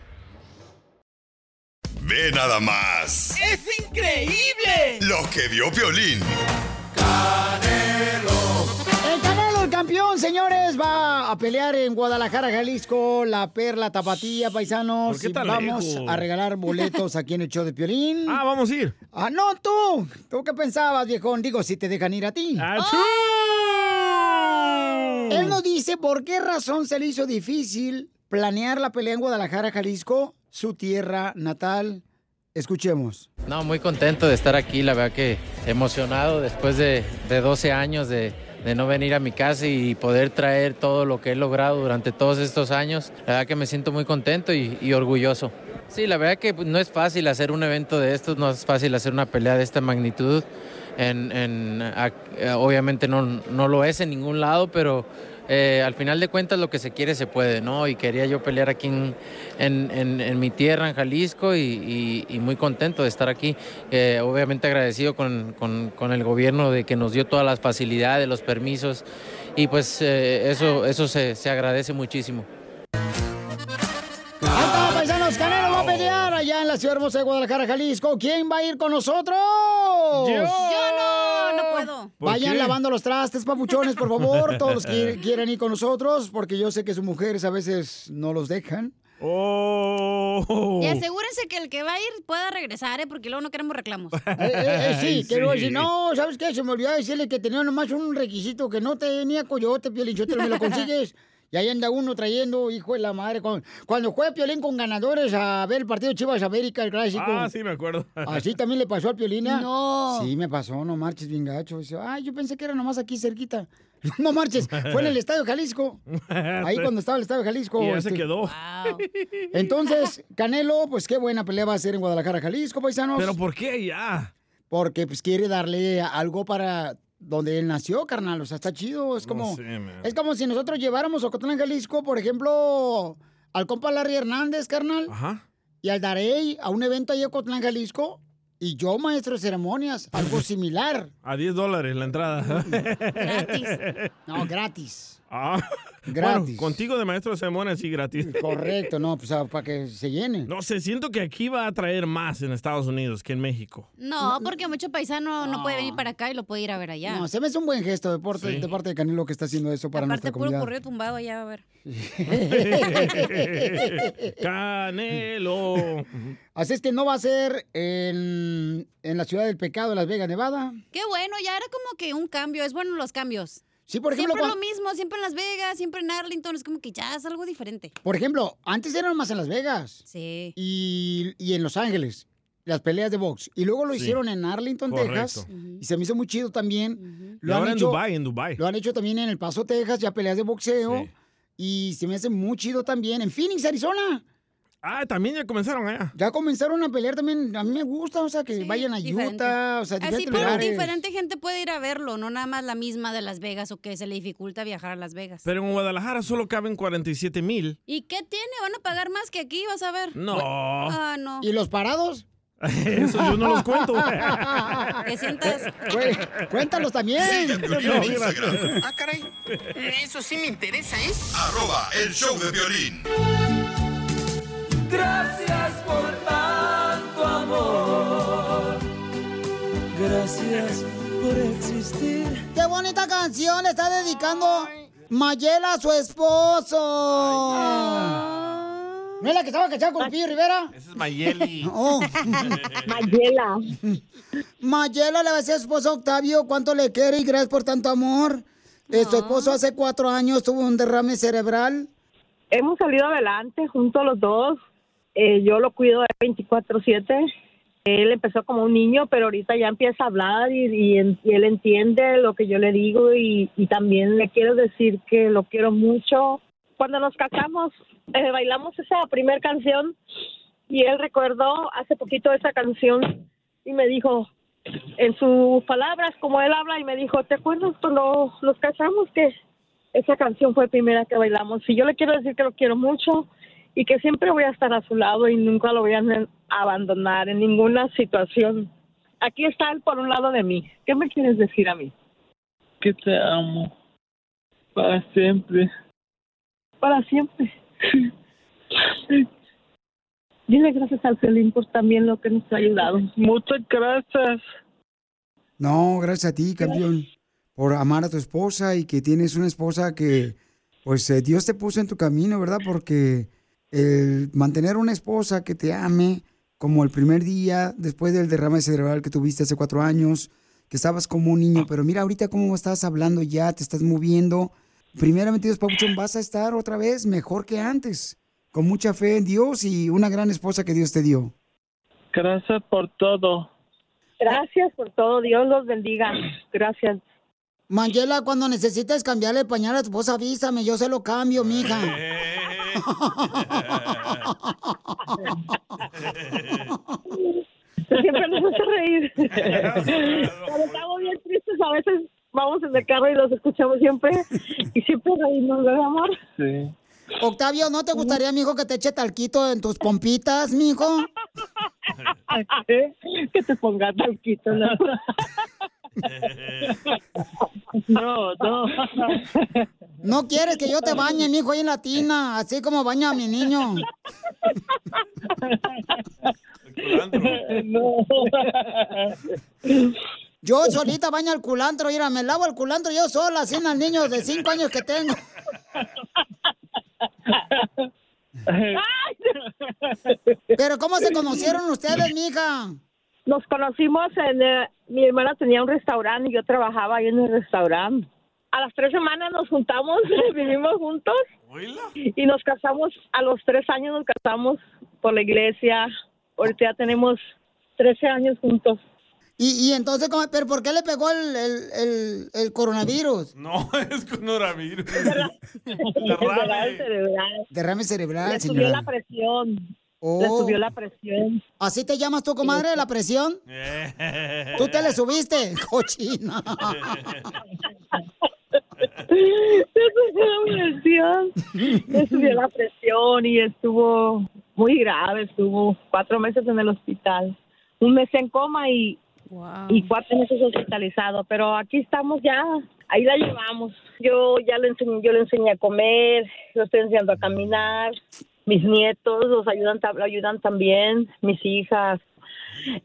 Ve nada más ¡Es increíble! lo que vio Piolín. El Canelo, el campeón, señores, va a pelear en Guadalajara, Jalisco, la Perla Tapatía, paisanos. ¿Por qué tan vamos lejos? a regalar boletos aquí en el show de Piolín. Ah, vamos a ir. Ah, no, tú. ¿Tú qué pensabas, viejón? Digo, si te dejan ir a ti. Él nos dice por qué razón se le hizo difícil planear la pelea en Guadalajara, Jalisco, su tierra natal. Escuchemos. No, muy contento de estar aquí, la verdad que emocionado después de, de 12 años de, de no venir a mi casa y poder traer todo lo que he logrado durante todos estos años. La verdad que me siento muy contento y, y orgulloso. Sí, la verdad que no es fácil hacer un evento de estos, no es fácil hacer una pelea de esta magnitud. En, en- obviamente no, no lo es en ningún lado, pero eh, al final de cuentas lo que se quiere se puede, ¿no? Y quería yo pelear aquí en, en- en- en mi tierra, en Jalisco, y, y- y muy contento de estar aquí. Eh, obviamente agradecido con, con- con el gobierno de que nos dio todas las facilidades, los permisos, y pues eh, eso, eso se, se agradece muchísimo. Está, paisanos, Canelo va a pelear allá en la ciudad hermosa de Guadalajara, Jalisco. ¿Quién va a ir con nosotros? Yo no, no puedo. ¿Por Vayan qué? lavando los trastes, papuchones, por favor. Todos los que quieran ir con nosotros, porque yo sé que sus mujeres a veces no los dejan. Oh. Y asegúrense que el que va a ir pueda regresar, ¿eh? Porque luego no queremos reclamos. Eh, eh, eh, sí, no, ¿sabes qué? Se me olvidó decirle que tenía nomás un requisito que no tenía coyote, Piolín, yo te me lo consigues. Y ahí anda uno trayendo, hijo de la madre. Cuando, cuando juega Piolín con ganadores a ver el partido Chivas América, el clásico. Ah, sí, me acuerdo. Así también le pasó al Piolina. No. Sí, me pasó, no marches bien gacho. Dice, Ay, yo pensé que era nomás aquí cerquita. No marches, fue en el Estadio Jalisco. Ahí cuando estaba el Estadio Jalisco. Y ya se este, quedó. Entonces, Canelo, pues qué buena pelea va a ser en Guadalajara, Jalisco, paisanos. ¿Pero por qué ya? Porque pues quiere darle algo para donde él nació, carnal. O sea, está chido. Es como, sé, es como si nosotros lleváramos a Ocotlán, Jalisco, por ejemplo, al compa Larry Hernández, carnal. Ajá. Y al Darey a un evento ahí en Ocotlán, Jalisco. Y yo, maestro de ceremonias, algo similar. A 10 dólares la entrada. Gratis. No, gratis. Ah, Gratis. Bueno, contigo de maestro de ceremonias sí gratis. Correcto, no, pues ah, para que se llene. No sé, siento que aquí va a traer más en Estados Unidos que en México. No, porque mucho paisano no puede venir para acá y lo puede ir a ver allá. No, se me hace un buen gesto de parte, Sí. de parte de Canelo que está haciendo eso para Aparte, nuestra puro comunidad. correo tumbado allá, a ver. Canelo. Así es que no va a ser en, en la ciudad del pecado, Las Vegas, Nevada. Qué bueno, ya era como que un cambio. Es bueno los cambios. Sí, por ejemplo, Siempre lo mismo, siempre en Las Vegas, siempre en Arlington. Es como que ya es algo diferente. Por ejemplo, antes eran más en Las Vegas. Sí. Y, y en Los Ángeles, las peleas de box. Y luego lo Sí. hicieron en Arlington, Correcto. Texas. Y se me hizo muy chido también. Y ahora en Dubái, en Dubái. Lo han hecho también en El Paso, Texas, ya peleas de boxeo. Y se me hace muy chido también en Phoenix, Arizona. Ah, también ya comenzaron allá. Ya comenzaron a pelear también. A mí me gusta, o sea, que vayan a diferente. Utah, o sea, Así, diferentes pero lugares. diferente gente puede ir a verlo, no nada más la misma de Las Vegas o que se le dificulta viajar a Las Vegas. Pero en Guadalajara solo caben 47 mil. ¿Y qué tiene? ¿Van a pagar más que aquí? Vas a ver. No. Ah, no. ¿Y los parados? Eso yo no los cuento. Que sientas. Güey, cuéntalos también. Ah, caray. Eso sí me interesa, ¿eh? Arroba el show de violín. Gracias por tanto amor. Gracias por existir. ¡Qué bonita canción le está dedicando Mayela a su esposo! ¿No es la que estaba cachada con Pío Rivera? Ese es Mayeli. Oh. Mayela. Mayela le va a decir a su esposo Octavio cuánto le quiere y gracias por tanto amor. Eh, Su esposo hace cuatro años tuvo un derrame cerebral. Hemos salido adelante juntos los dos. Eh, yo lo cuido de 24/7. Él empezó como un niño, pero ahorita ya empieza a hablar y, él entiende lo que yo le digo y, también le quiero decir que lo quiero mucho. Cuando nos casamos, eh, bailamos esa primer canción y él recordó hace poquito esa canción y me dijo, en sus palabras, como él habla, y me dijo, ¿te acuerdas cuando nos casamos que esa canción fue primera que bailamos? Y yo le quiero decir que lo quiero mucho y que siempre voy a estar a su lado y nunca lo voy a abandonar en ninguna situación. aquí está él por un lado de mí. ¿Qué me quieres decir a mí? Que te amo. Para siempre. Para siempre. Dile gracias al Piolín por también lo que nos ha ayudado. Muchas gracias. No, gracias a ti, campeón, por amar a tu esposa y que tienes una esposa que, pues, eh, Dios te puso en tu camino, ¿verdad? Porque el mantener una esposa que te ame, como el primer día después del derrame cerebral que tuviste hace cuatro años, que estabas como un niño, pero mira ahorita cómo estás hablando ya, te estás moviendo. Primeramente, Dios, Papuchón, vas a estar otra vez mejor que antes, con mucha fe en Dios y una gran esposa que Dios te dio. Gracias por todo. Gracias por todo. Dios los bendiga. Gracias. Mangela, cuando necesites cambiarle el pañal a tu esposa, avísame, yo se lo cambio, mija. Siempre nos hace reír. Cuando estamos bien tristes, a veces vamos en el carro y los escuchamos siempre. Y siempre reímos, ¿verdad, amor? Sí. Octavio, ¿no te gustaría, mijo, que te eche talquito en tus pompitas, mijo? ¿Qué? Que te ponga talquito, ¿no? No, no. ¿No quieres que yo te bañe, mijo, ahí en la tina, así como baña a mi niño? No. Yo solita baño al culantro, mira, me lavo el culantro yo sola, así en el niño de cinco años que tengo. Pero ¿cómo se conocieron ustedes, mija? Nos conocimos en... mi hermana tenía un restaurante y yo trabajaba ahí en el restaurante. A las tres semanas nos juntamos, vivimos juntos y nos casamos. A los tres años nos casamos por la iglesia. Ahorita ya tenemos 13 años juntos. Y, y entonces, ¿cómo- ¿pero por qué le pegó el, el, el- el coronavirus? No, es coronavirus. Derrame cerebral. Derrame cerebral, Le subió señora. la presión. Le Oh. subió la presión. ¿Así te llamas tú, comadre, la presión? ¿Tú te le subiste? Cochina. Le subió la presión. Le subió la presión y estuvo muy grave. Estuvo cuatro meses en el hospital. Un mes en coma y, y cuatro meses hospitalizado. Pero aquí estamos ya. Ahí la llevamos. Yo ya le enseñé, yo le enseñé a comer, lo estoy enseñando a caminar. Mis nietos los ayudan, lo ayudan también, mis hijas.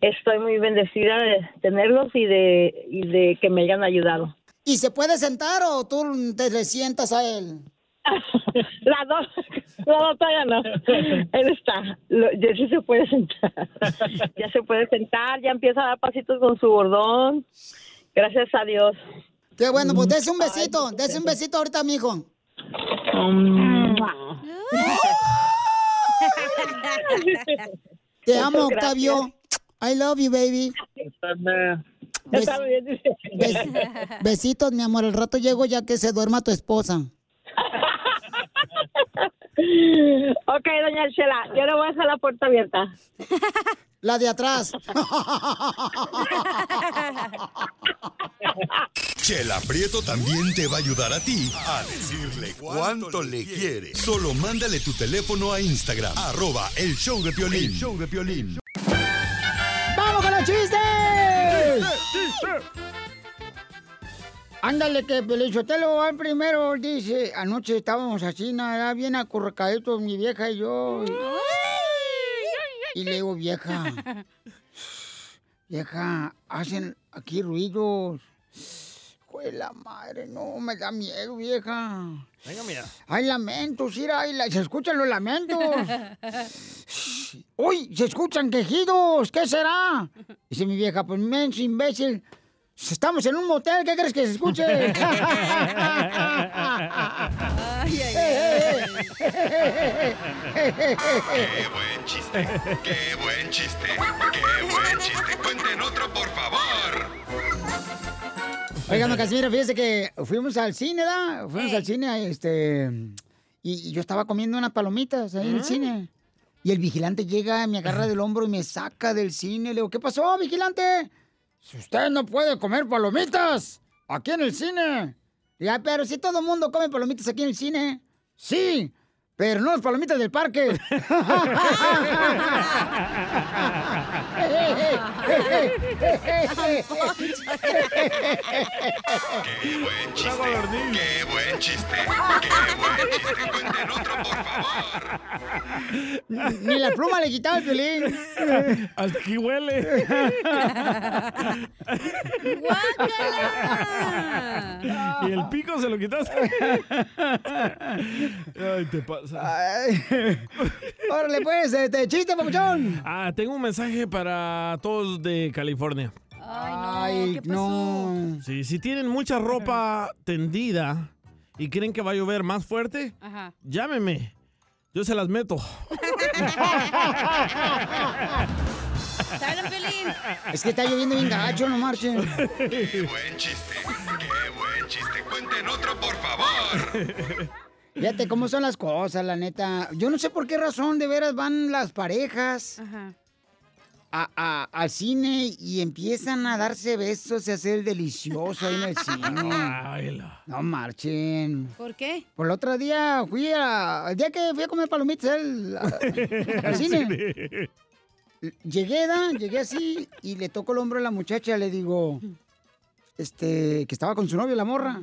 Estoy muy bendecida de tenerlos y de, y de que me hayan ayudado. ¿Y se puede sentar o tú te le sientas a él? Las dos, las dos todavía no. Él está, Lo- ya sí se puede sentar. Ya se puede sentar, ya empieza a dar pasitos con su bordón. Gracias a Dios. Qué bueno, pues dese un besito, dese un besito ahorita, mijo. Te amo, Octavio. I love you, baby. Bes- bes- besitos, mi amor. El rato llego ya que se duerma tu esposa. Ok, doña Chela, yo le voy a dejar la puerta abierta. La de atrás. Chela Prieto también te va a ayudar a ti a decirle cuánto le quiere. Solo mándale tu teléfono a Instagram, arroba el show de Piolín. El show de Piolín. ¡Vamos con los chistes! Ándale, que Pelizotelo va primero, dice. Anoche estábamos así, nada, bien acurracaditos, mi vieja y yo. Y le digo, vieja, vieja, hacen aquí ruidos. Joder, la madre, no, me da miedo, vieja. Venga, mira. Hay lamentos, mira, hay la- se escuchan los lamentos. ¡Uy! ¡Se escuchan quejidos! ¿Qué será? Dice mi vieja, pues menso imbécil. Estamos en un motel, ¿qué crees que se escuche? Qué buen chiste, qué buen chiste, qué buen chiste. Cuenten otro, por favor. Oigan, Casimiro, fíjese que fuimos al cine, ¿da? Fuimos al cine, este... Y, y yo estaba comiendo unas palomitas ahí en el cine. Y el vigilante llega, me agarra del hombro y me saca del cine. Le digo, ¿qué pasó, vigilante? Si usted no puede comer palomitas aquí en el cine. Ya, pero si todo el mundo come palomitas aquí en el cine. Sí, Pero no las palomitas del parque. ¡Qué buen chiste! ¡Qué buen chiste! ¡Qué buen chiste! ¡Cuenten otro, por favor! Ni la pluma le quitaba el violín. Hasta aquí huele. y el pico se lo quitaste. Ay, te pasa. Órale, pues, este, chiste, papuchón. Ah, tengo un mensaje para todos de California. Ay, no. Sí, si tienen mucha ropa tendida y creen que va a llover más fuerte, Ajá. llámeme. Yo se las meto. Es que está lloviendo bien gacho, no marchen. ¡Qué buen chiste! ¡Qué buen chiste! ¡Cuenten otro, por favor! Fíjate cómo son las cosas, la neta. Yo no sé por qué razón de veras van las parejas a- a- al cine y empiezan a darse besos y a hacer el delicioso ahí en el cine. No marchen. ¿Por qué? Por el otro día fui a. El día que fui a comer palomitas al, al cine. Llegué, ¿da? llegué así y le toco el hombro a la muchacha, le digo, este, que estaba con su novio, la morra.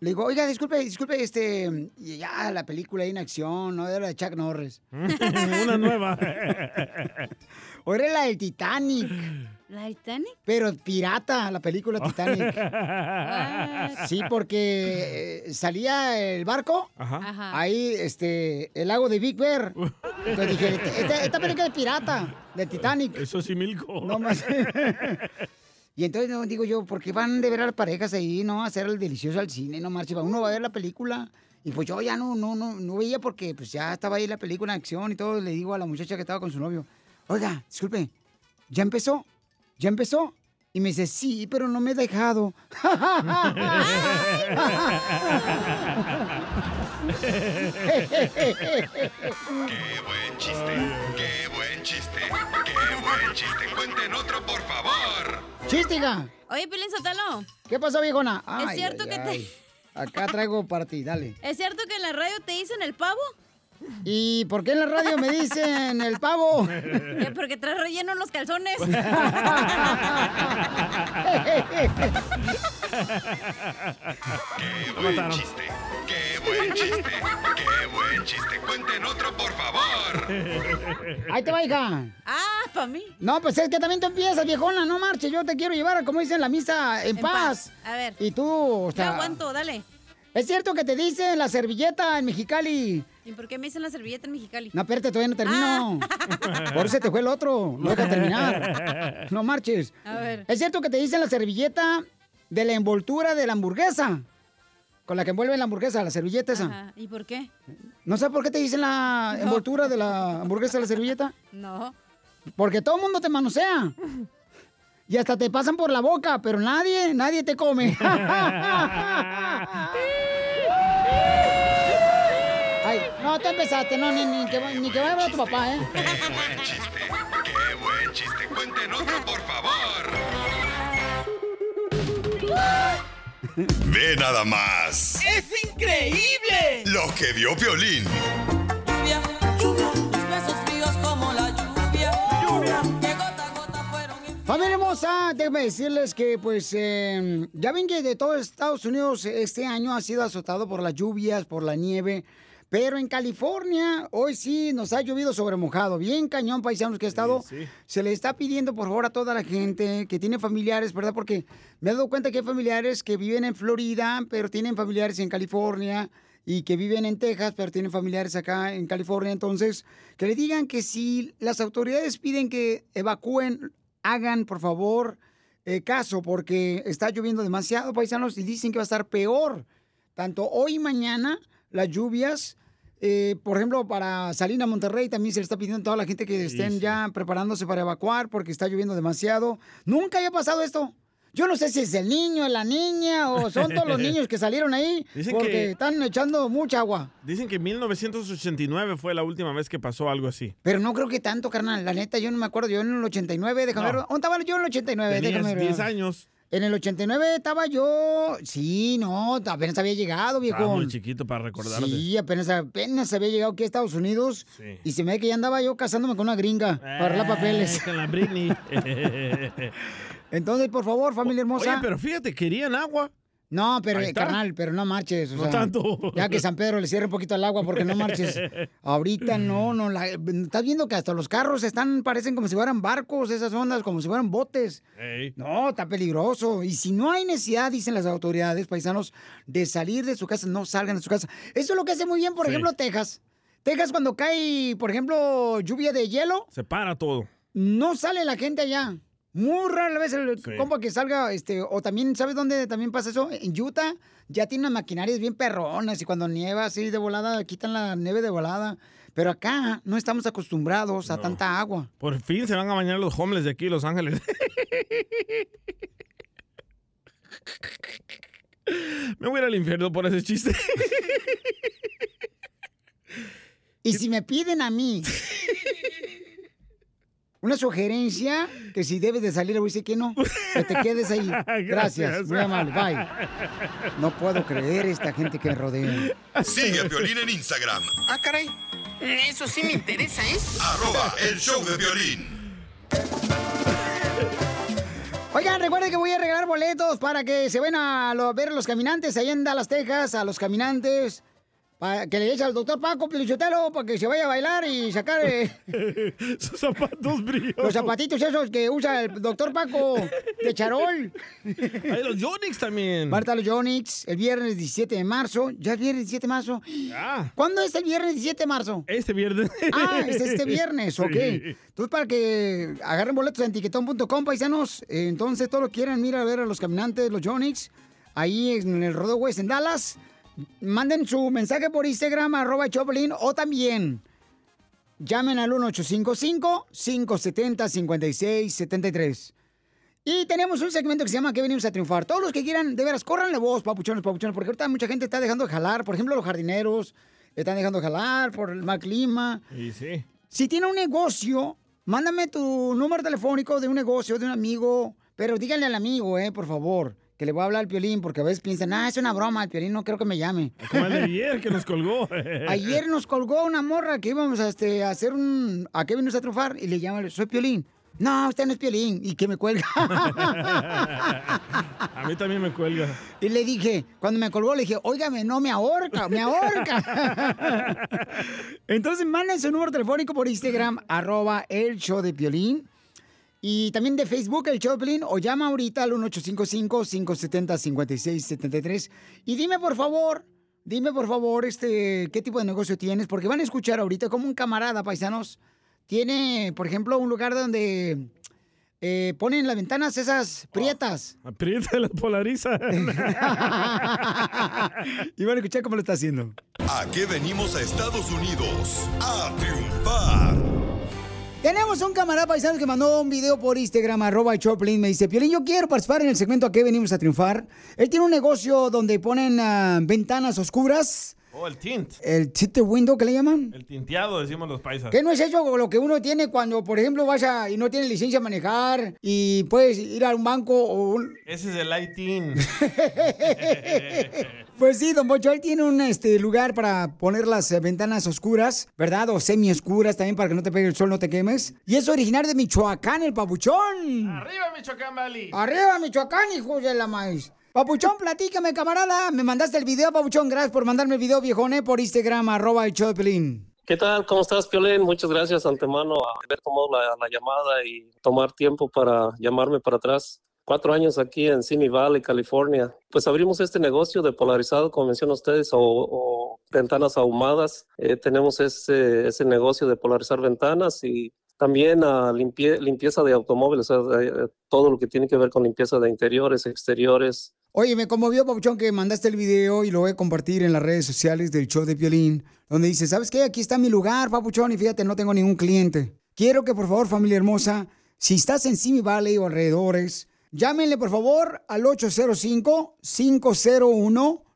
Le digo, oiga, disculpe, disculpe, este, y ya la película ahí en acción, ¿no? Era de Chuck Norris. Una nueva. O era la del Titanic. ¿La Titanic? Pero pirata, la película Titanic. What? Sí, porque eh, salía el barco, Ajá. ahí, este, el lago de Big Bear. Entonces dije, esta, esta película es pirata, de Titanic. Eso sí, Milko. No más. Y entonces no, digo yo, ¿por qué van de ver a las parejas ahí, no? A hacer el delicioso al cine, no marche. Uno va a ver la película. Y pues yo ya no, no, no, no veía porque pues ya estaba ahí la película en acción y todo. Le digo a la muchacha que estaba con su novio, oiga, disculpe, ¿ya empezó? ¿Ya empezó? Y me dice, sí, pero no me he dejado. ¡Qué buen chiste! ¡Qué buen chiste! ¡Qué buen chiste! ¡Cuenten otro, por favor! ¡Chístiga! Oye, Pelín Sotelo. ¿Qué pasó, viejona? ¿Es cierto que te- Acá traigo para ti, dale. ¿Es cierto que en la radio te dicen el pavo? ¿Y por qué en la radio me dicen el pavo? Eh, Porque traes relleno los calzones. ¡Qué buen chiste! ¡Qué buen chiste! ¡Qué buen chiste! ¡Cuenten otro, por favor! Ahí te va, hija. Ah, para mí. No, pues es que también tú empiezas, viejona, no marches. Yo te quiero llevar, como dicen la misa, en, En paz. paz. A ver. Y tú, o Yo sea, aguanto, dale. ¿Es cierto que te dicen la servilleta en Mexicali? ¿Y por qué me dicen la servilleta en Mexicali? No, espérate, todavía no termino. Ah. Por eso te fue el otro. No deja terminar. No marches. A ver. ¿Es cierto que te dicen la servilleta de la envoltura de la hamburguesa? Con la que envuelven la hamburguesa, la servilleta esa. Ajá. ¿Y por qué? ¿No sabes por qué te dicen la No. envoltura de la hamburguesa de la servilleta? No. Porque todo el mundo te manosea. Y hasta te pasan por la boca, pero nadie, nadie te come. Ay, no, tú empezaste, no, ni, ni que, ni que vaya a ver a tu papá, ¿eh? ¡Qué buen chiste! ¡Qué buen chiste! ¡Cuenten otro, por favor! Ve nada más ¡Es increíble! lo que vio Piolín. Lluvia, lluvia, tus besos fríos como la lluvia. Lluvia, que gota a gota fueron Familia hermosa, déjenme decirles que, pues, eh, ya ven que de todo Estados Unidos este año ha sido azotado por las lluvias, por la nieve. Pero en California, hoy sí nos ha llovido sobre mojado. Bien cañón, paisanos que he estado. Se le está pidiendo, por favor, a toda la gente que tiene familiares, ¿verdad? Porque me he dado cuenta que hay familiares que viven en Florida, pero tienen familiares en California. Y que viven en Texas, pero tienen familiares acá en California. Entonces, que le digan que si las autoridades piden que evacúen, hagan, por favor, eh, caso, porque está lloviendo demasiado, paisanos, y dicen que va a estar peor. Tanto hoy y mañana, las lluvias, eh, por ejemplo, para Salina, Monterrey, también se le está pidiendo a toda la gente que estén ya preparándose para evacuar porque está lloviendo demasiado. Nunca había pasado esto. Yo no sé si es el niño, la niña o son todos los niños que salieron ahí Dicen porque que- están echando mucha agua. Dicen que 1989 fue la última vez que pasó algo así. Pero no creo que tanto, carnal. La neta, yo no me acuerdo. Yo en el 89, déjame No. ver. ¿Dónde estaba yo en el 89? Tenías déjame ver. 10 años. En el 89 estaba yo. Sí, no, apenas había llegado, Estaba viejo. muy chiquito para recordarte. Sí, apenas, apenas había llegado aquí a Estados Unidos. Sí. Y se me ve que ya andaba yo casándome con una gringa para arreglar papeles. Eh, Con la Britney. Entonces, por favor, familia hermosa. Oye, pero fíjate, querían agua. No, pero, eh, carnal, pero no marches. o No sea, tanto. Ya que San Pedro le cierre un poquito al agua porque no marches. Ahorita no, no. La, estás viendo que hasta los carros están, parecen como si fueran barcos, esas ondas, como si fueran botes. No, está peligroso. Y si no hay necesidad, dicen las autoridades paisanos, de salir de su casa, no salgan de su casa. Eso es lo que hace muy bien, por Sí. ejemplo, Texas. Texas, cuando cae, por ejemplo, lluvia de hielo, Se para todo. no sale la gente allá. Muy rara vez el Sí. compa que salga, este, o también, ¿sabes dónde también pasa eso? En Utah ya tienen unas maquinarias bien perronas y cuando nieva así de volada, quitan la nieve de volada. Pero acá no estamos acostumbrados a No. tanta agua. Por fin se van a bañar los homeless de aquí, Los Ángeles. Me voy a ir al infierno por ese chiste. Y si me piden a mí una sugerencia, que si debes de salir, voy a decir que no, que te quedes ahí. Gracias, Gracias. muy amable, bye. No puedo creer esta gente que me rodea. Sigue a Piolín en Instagram, Ah, caray. Eso sí me interesa, ¿eh? arroba el show de violín. Oigan, recuerden que voy a regalar boletos para que se ven a lo- ver a los caminantes allá en Dallas, Texas, a los caminantes. Para que le eche al doctor Paco Pilichotelo para que se vaya a bailar y sacar eh, Sus zapatos brillosos. los zapatitos esos que usa el doctor Paco de charol. Hay los Yonix también. Marta los Yonix, el viernes 17 de marzo. ¿Ya es viernes 17 de marzo? Ah, ¿Cuándo es el viernes 17 de marzo? este viernes. Ah, es este viernes, Sí. ok. Entonces, para que agarren boletos en tiquetón.com, paisanos. eh, Entonces, todo lo quieran, mira a ver a los caminantes, los Jonix, ahí en el Rodo West, en Dallas. Manden su mensaje por Instagram, arroba Choplin, o también llamen al 1855-570-5673. Y tenemos un segmento que se llama ¿Qué venimos a triunfar? Todos los que quieran, de veras, córranle voz, papuchones, papuchones, porque ahorita mucha gente está dejando de jalar. Por ejemplo, los jardineros están dejando de jalar por el mal clima. Y sí. Si tiene un negocio, mándame tu número telefónico de un negocio, de un amigo, pero díganle al amigo, eh, por favor, que le voy a hablar al Piolín, porque a veces piensan, ah, es una broma, el Piolín no creo que me llame. Como el de ayer que nos colgó. Ayer nos colgó una morra que íbamos a, este, a hacer un... ¿A qué vienes a trufar? Y le llama, soy Piolín. No, usted no es Piolín. Y que me cuelga. A mí también me cuelga. Y le dije, cuando me colgó, le dije, óigame, no me ahorca, me ahorca. Entonces, manden su número telefónico por Instagram, arroba el show de Piolín. Y también de Facebook, el Piolín, o llama ahorita al 1855-570-5673. Y dime, por favor, dime, por favor, este, qué tipo de negocio tienes, porque van a escuchar ahorita como un camarada, paisanos, tiene, por ejemplo, un lugar donde eh, ponen las ventanas esas prietas. Aprieta la polariza. y van a escuchar cómo lo está haciendo. ¿A qué venimos a Estados Unidos? A triunfar. Tenemos un camarada paisano que mandó un video por Instagram, arroba Choplin. Me dice, Piolín, yo quiero participar en el segmento ¿A qué venimos a triunfar? Él tiene un negocio donde ponen ah, ventanas oscuras. Oh, el tint. El tinted window, ¿qué le llaman? El tinteado, decimos los paisas. ¿Qué no es eso lo que uno tiene cuando, por ejemplo, vas a, y no tienes licencia a manejar y puedes ir a un banco o un... Ese es el lighting. Pues sí, don Pocho, él tiene un este, lugar para poner las eh, ventanas oscuras, ¿verdad? O semi-oscuras también para que no te pegue el sol, no te quemes. Y es originario de Michoacán, el papuchón. Arriba, Michoacán Valley. Arriba, Michoacán, hijos de la maíz. Papuchón, platícame, camarada. Me mandaste el video, Papuchón. Gracias por mandarme el video, viejone, por Instagram, arroba el Pelín. ¿Qué tal? ¿Cómo estás, Piolín? Muchas gracias antemano a haber tomado la, la llamada y tomar tiempo para llamarme para atrás. Cuatro años aquí en Simi Valley, California. Pues abrimos este negocio de polarizado, como mencionan ustedes, o, o ventanas ahumadas. Eh, tenemos ese, ese negocio de polarizar ventanas y también a limpieza de automóviles, o sea, todo lo que tiene que ver con limpieza de interiores, exteriores, Oye, me conmovió, Papuchón, que mandaste el video y lo voy a compartir en las redes sociales del show de Piolín, donde dice, ¿sabes qué? Aquí está mi lugar, Papuchón, y fíjate, no tengo ningún cliente. Quiero que, por favor, familia hermosa, si estás en Simi Valley o alrededores, llámenle, por favor, al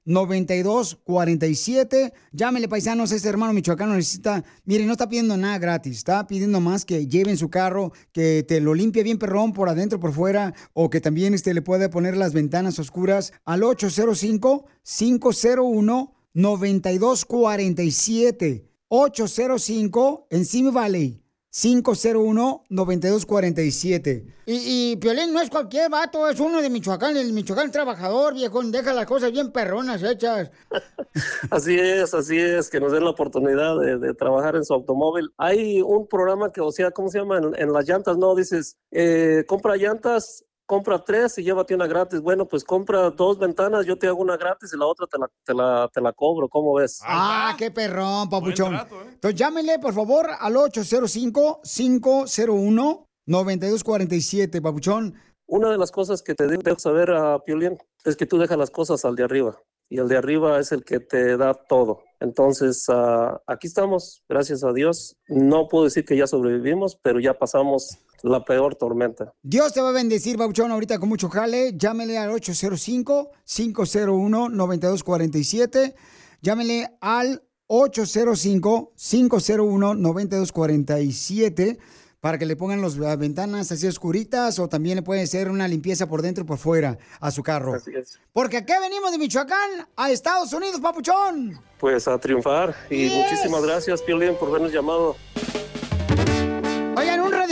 9247. Llámele, paisanos, ese hermano michoacano necesita, mire, no está pidiendo nada gratis, está pidiendo más que lleven su carro, que te lo limpie bien perrón por adentro, por fuera, o que también este, le puede poner las ventanas oscuras al 805-501-9247. 805 en Simi Valley. 501-9247. Y, y Piolín no es cualquier vato, es uno de Michoacán, el Michoacán trabajador, viejón, deja las cosas bien perronas hechas. Así es, así es, que nos den la oportunidad de, de trabajar en su automóvil. Hay un programa que, o sea, ¿cómo se llama? En, en las llantas, ¿no? Dices, eh, compra llantas, compra tres y llévate una gratis. Bueno, pues compra dos ventanas, yo te hago una gratis y la otra te la, te la, te la cobro, ¿cómo ves? Ah, qué perrón, papuchón. Entonces llámenle, por favor, al 805-501-9247, papuchón. Una de las cosas que te dejo saber a Piolín es que tú dejas las cosas al de arriba y el de arriba es el que te da todo. Entonces, ah, aquí estamos, gracias a Dios. No puedo decir que ya sobrevivimos, pero ya pasamos la peor tormenta. Dios te va a bendecir, Papuchón, ahorita con mucho jale. Llámele al 805-501-9247. Llámele al 805-501-9247 para que le pongan los- las ventanas así oscuritas o también le puede hacer una limpieza por dentro y por fuera a su carro. Así es. Porque acá venimos de Michoacán a Estados Unidos, Papuchón. Pues a triunfar. Y Yes. muchísimas gracias, Piolín, por habernos llamado.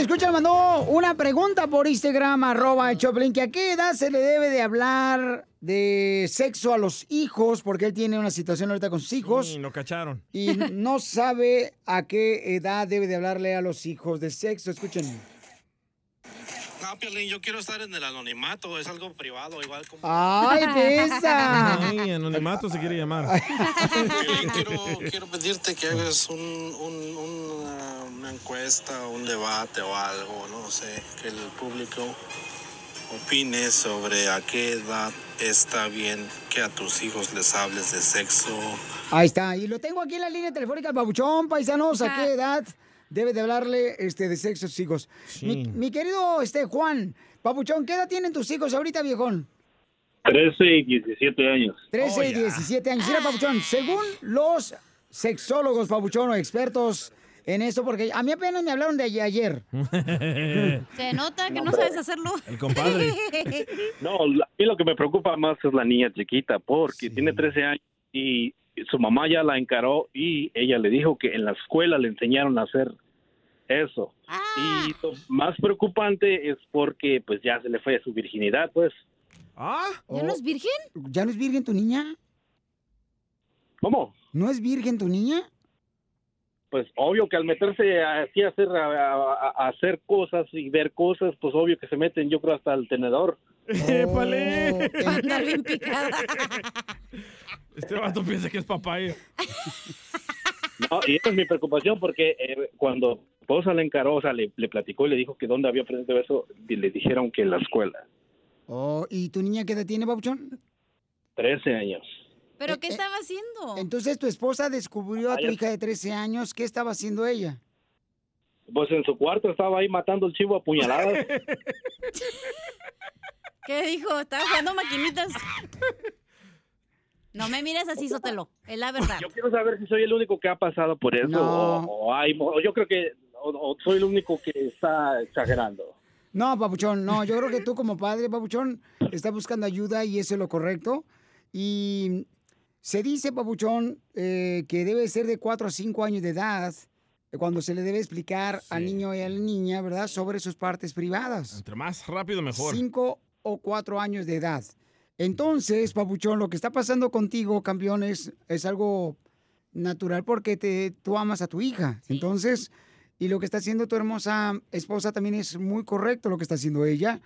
Escucha mandó una pregunta por Instagram, arroba el Choplin, que a qué edad se le debe de hablar de sexo a los hijos, porque él tiene una situación ahorita con sus hijos Y lo cacharon. y no sabe a qué edad debe de hablarle a los hijos de sexo. Escuchen. No, Piolín, yo quiero estar en el anonimato, es algo privado, igual como... ¡Ay, besa! Ay, anonimato se quiere llamar. Piolín, quiero, quiero pedirte que hagas un, un- una, una encuesta, un debate o algo, no sé, que el público opine sobre a qué edad está bien que a tus hijos les hables de sexo. Ahí está. Y lo tengo aquí en la línea telefónica, el babuchón, paisanos. ¿A qué edad debe de hablarle este, de sexo a sus hijos? Mi, mi querido este, Juan, papuchón, ¿qué edad tienen tus hijos ahorita, viejón? 13 y 17 años. 13 y 17 años. Mira, Papuchón, según los sexólogos, Papuchón, o expertos en esto, porque a mí apenas me hablaron de ayer. Se nota que no sabes hacerlo. El compadre. No, la- a mí lo que me preocupa más es la niña chiquita, porque tiene 13 años y su mamá ya la encaró y ella le dijo que en la escuela le enseñaron a hacer eso. Y lo más preocupante es porque pues ya se le fue su virginidad, pues. ¿Ah? ¿Ya no es virgen? ¿Ya no es virgen tu niña? ¿Cómo? ¿No es virgen tu niña? Pues obvio que al meterse así a hacer, a, a- a hacer cosas y ver cosas, pues obvio que se meten yo creo hasta el tenedor. ¡Épale! Bien picada. Este vato piensa que es papaya. No, y esa es mi preocupación porque eh, cuando esposa le encaró, o sea, le, le platicó y le dijo que dónde había aprendido eso, y le dijeron que en la escuela. Oh, ¿Y tu niña qué edad tiene, Papuchón? 13 años. ¿Pero qué estaba haciendo? Entonces tu esposa descubrió a tu hija de 13 años. ¿Qué estaba haciendo ella? Pues en su cuarto estaba ahí matando el chivo a puñaladas. ¿Qué dijo? ¿Estaba jugando maquinitas? No me mires así, Sotelo. Es la verdad. Yo quiero saber si soy el único que ha pasado por eso No. o, o hay, o yo creo que o, o soy el único que está exagerando. No, Papuchón, no. Yo creo que tú como padre, Papuchón, estás buscando ayuda y eso es lo correcto. Y se dice, Papuchón, eh, que debe ser de 4 a 5 años de edad eh, cuando se le debe explicar al niño y a la niña, ¿verdad?, sobre sus partes privadas. Entre más rápido, mejor. 5 o 4 años de edad. Entonces, Papuchón, lo que está pasando contigo, campeón, es, es algo natural porque te, tú amas a tu hija. Entonces, y lo que está haciendo tu hermosa esposa también es muy correcto lo que está haciendo ella.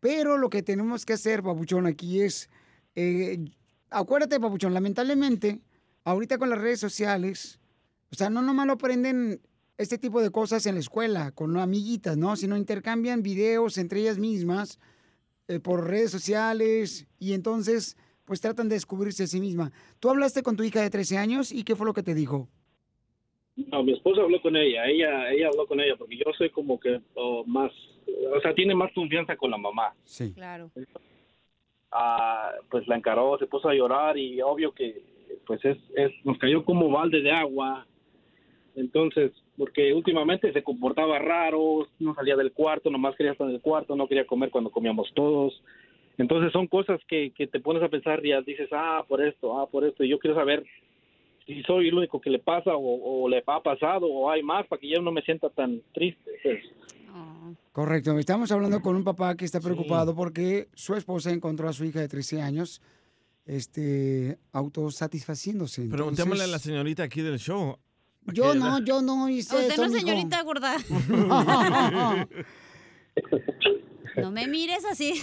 Pero lo que tenemos que hacer, Papuchón, aquí es, eh, acuérdate, Papuchón, lamentablemente, ahorita con las redes sociales, o sea, no nomás lo aprenden este tipo de cosas en la escuela, con amiguitas, ¿no? Sino intercambian videos entre ellas mismas eh, por redes sociales y entonces pues tratan de descubrirse a sí misma. Tú hablaste con tu hija de 13 años y qué fue lo que te dijo? No, mi esposa habló con ella, ella ella habló con ella porque yo soy como que oh, más, o sea, tiene más confianza con la mamá. Sí. Claro. ah, pues la encaró, se puso a llorar y obvio que pues es, es nos cayó como balde de agua. Entonces, porque últimamente se comportaba raro, no salía del cuarto, nomás quería estar en el cuarto, no quería comer cuando comíamos todos. Entonces son cosas que, que te pones a pensar y ya dices, ah, por esto, ah, por esto. Y yo quiero saber si soy el único que le pasa o, o le ha pasado o hay más para que yo no me sienta tan triste. pues. Correcto, estamos hablando con un papá que está preocupado porque su esposa encontró a su hija de 13 años este, autosatisfaciéndose. Preguntémosle a la Entonces, señorita aquí del show. Yo no, yo no hice Usted eso, no, mijo. señorita gorda. No me mires así.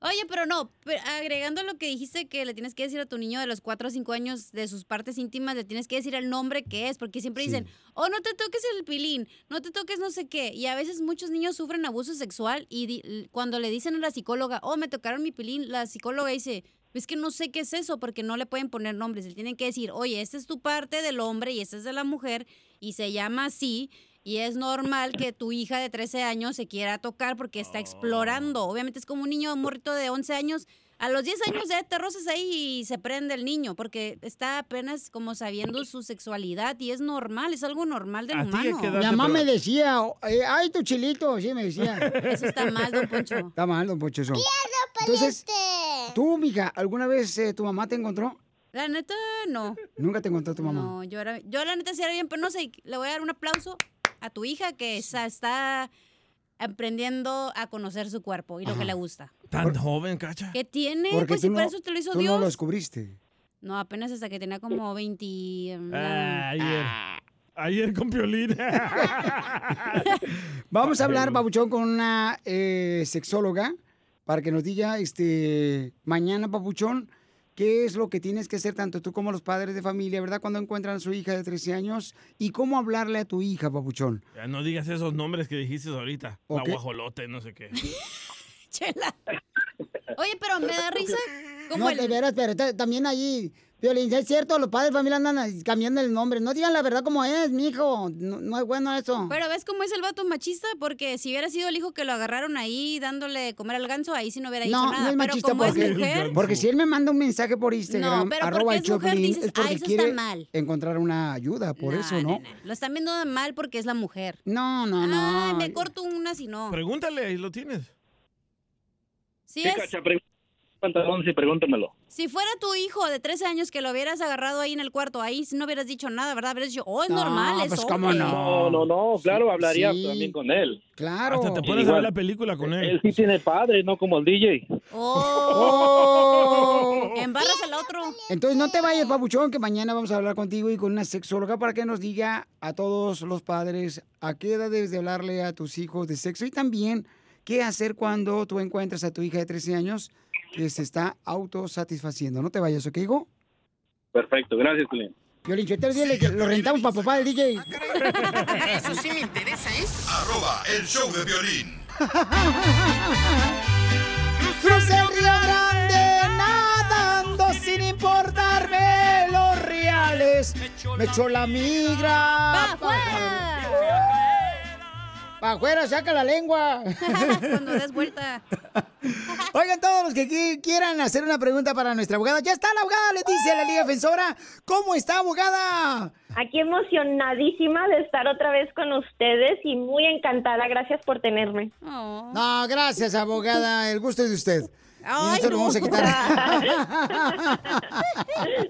Oye, pero no, pero agregando lo que dijiste que le tienes que decir a tu niño de los 4 o 5 años de sus partes íntimas, le tienes que decir el nombre que es, porque siempre dicen, oh, no te toques el pilín, no te toques no sé qué. Y a veces muchos niños sufren abuso sexual y cuando le dicen a la psicóloga, oh, me tocaron mi pilín, la psicóloga dice, es que no sé qué es eso, porque no le pueden poner nombres. Le tienen que decir, oye, esta es tu parte del hombre y esta es de la mujer y se llama así. Y es normal que tu hija de 13 años se quiera tocar porque está explorando. Obviamente es como un niño morrito de 11 años. A los 10 años ya te rozas ahí y se prende el niño porque está apenas como sabiendo su sexualidad y es normal, es algo normal del humano. Mi mamá me decía, eh, ay, tu chilito, sí me decía. Eso está mal, don Poncho. Está mal, don Poncho, eso. Entonces, tú, mija, ¿alguna vez eh, tu mamá te encontró? La neta, no. Nunca te encontró tu mamá. No, yo, era, yo la neta sí era bien penosa y le voy a dar un aplauso a tu hija que está aprendiendo a conocer su cuerpo y lo que le gusta. Tan joven, cacha. ¿Qué tiene? Porque Pues tú si no, para eso te lo hizo tú Dios. no lo descubriste. No, apenas hasta que tenía como 20... um, Ah, ayer. Ayer con Piolín. Vamos a hablar, Papuchón, con una eh, sexóloga para que nos diga este mañana, Papuchón, qué es lo que tienes que hacer tanto tú como los padres de familia, ¿verdad? Cuando encuentran a su hija de 13 años y cómo hablarle a tu hija, Papuchón. Ya no digas esos nombres que dijiste ahorita. Ok. La guajolote, no sé qué. Chela. Oye, pero me da risa como no, el... de veras, pero ta- también allí, Violín, es cierto, los padres de familia andan cambiando el nombre. No digan la verdad como es, mijo. No, no es bueno eso. Pero ¿ves cómo es el vato machista? Porque si hubiera sido el hijo que lo agarraron ahí dándole comer al ganso, ahí sí no hubiera dicho No, nada. no es pero machista como porque, es mujer... porque si él me manda un mensaje por Instagram, No, pero arroba porque el es mujer, Choplin, dices, es porque "Ah, eso está mal". encontrar una ayuda, por eso, ¿no? Lo están viendo mal porque es la mujer. No, no, no. Ay, me corto una si no. Pregúntale, ahí lo tienes. Sí es. Cacha, pantalones y pregúntamelo. Si fuera tu hijo de 13 años que lo hubieras agarrado ahí en el cuarto, ahí sí no hubieras dicho nada, ¿verdad? Hubieras dicho, oh, es No, normal, es pues. ¿cómo No, no, no, claro, hablaría Sí. también con él. Claro. Hasta te pones a ver la película con él. Él sí tiene padre, no como el DJ. Oh. Embarras al otro. Entonces no te vayas, papuchón, que mañana vamos a hablar contigo y con una sexóloga para que nos diga a todos los padres a qué edad debes de hablarle a tus hijos de sexo y también qué hacer cuando tú encuentras a tu hija de 13 años que se está autosatisfaciendo. No te vayas, ¿ok, hijo? Perfecto, gracias, Julián. Violín, yo te dile que lo rentamos para papá del DJ. Eso sí me interesa, ¿eh? Arroba el show de violín. Cruce el río grande nadando sin importarme los reales. Me echó la migra. Pa' afuera, saca la lengua. Cuando des vuelta. Oigan, todos los que qui- quieran hacer una pregunta para nuestra abogada. Ya está la abogada Leticia, la Liga Defensora. ¿Cómo está, abogada? Aquí emocionadísima de estar otra vez con ustedes y muy encantada. Gracias por tenerme. No, gracias, abogada. El gusto es de usted. Y no se lo vamos a quitar.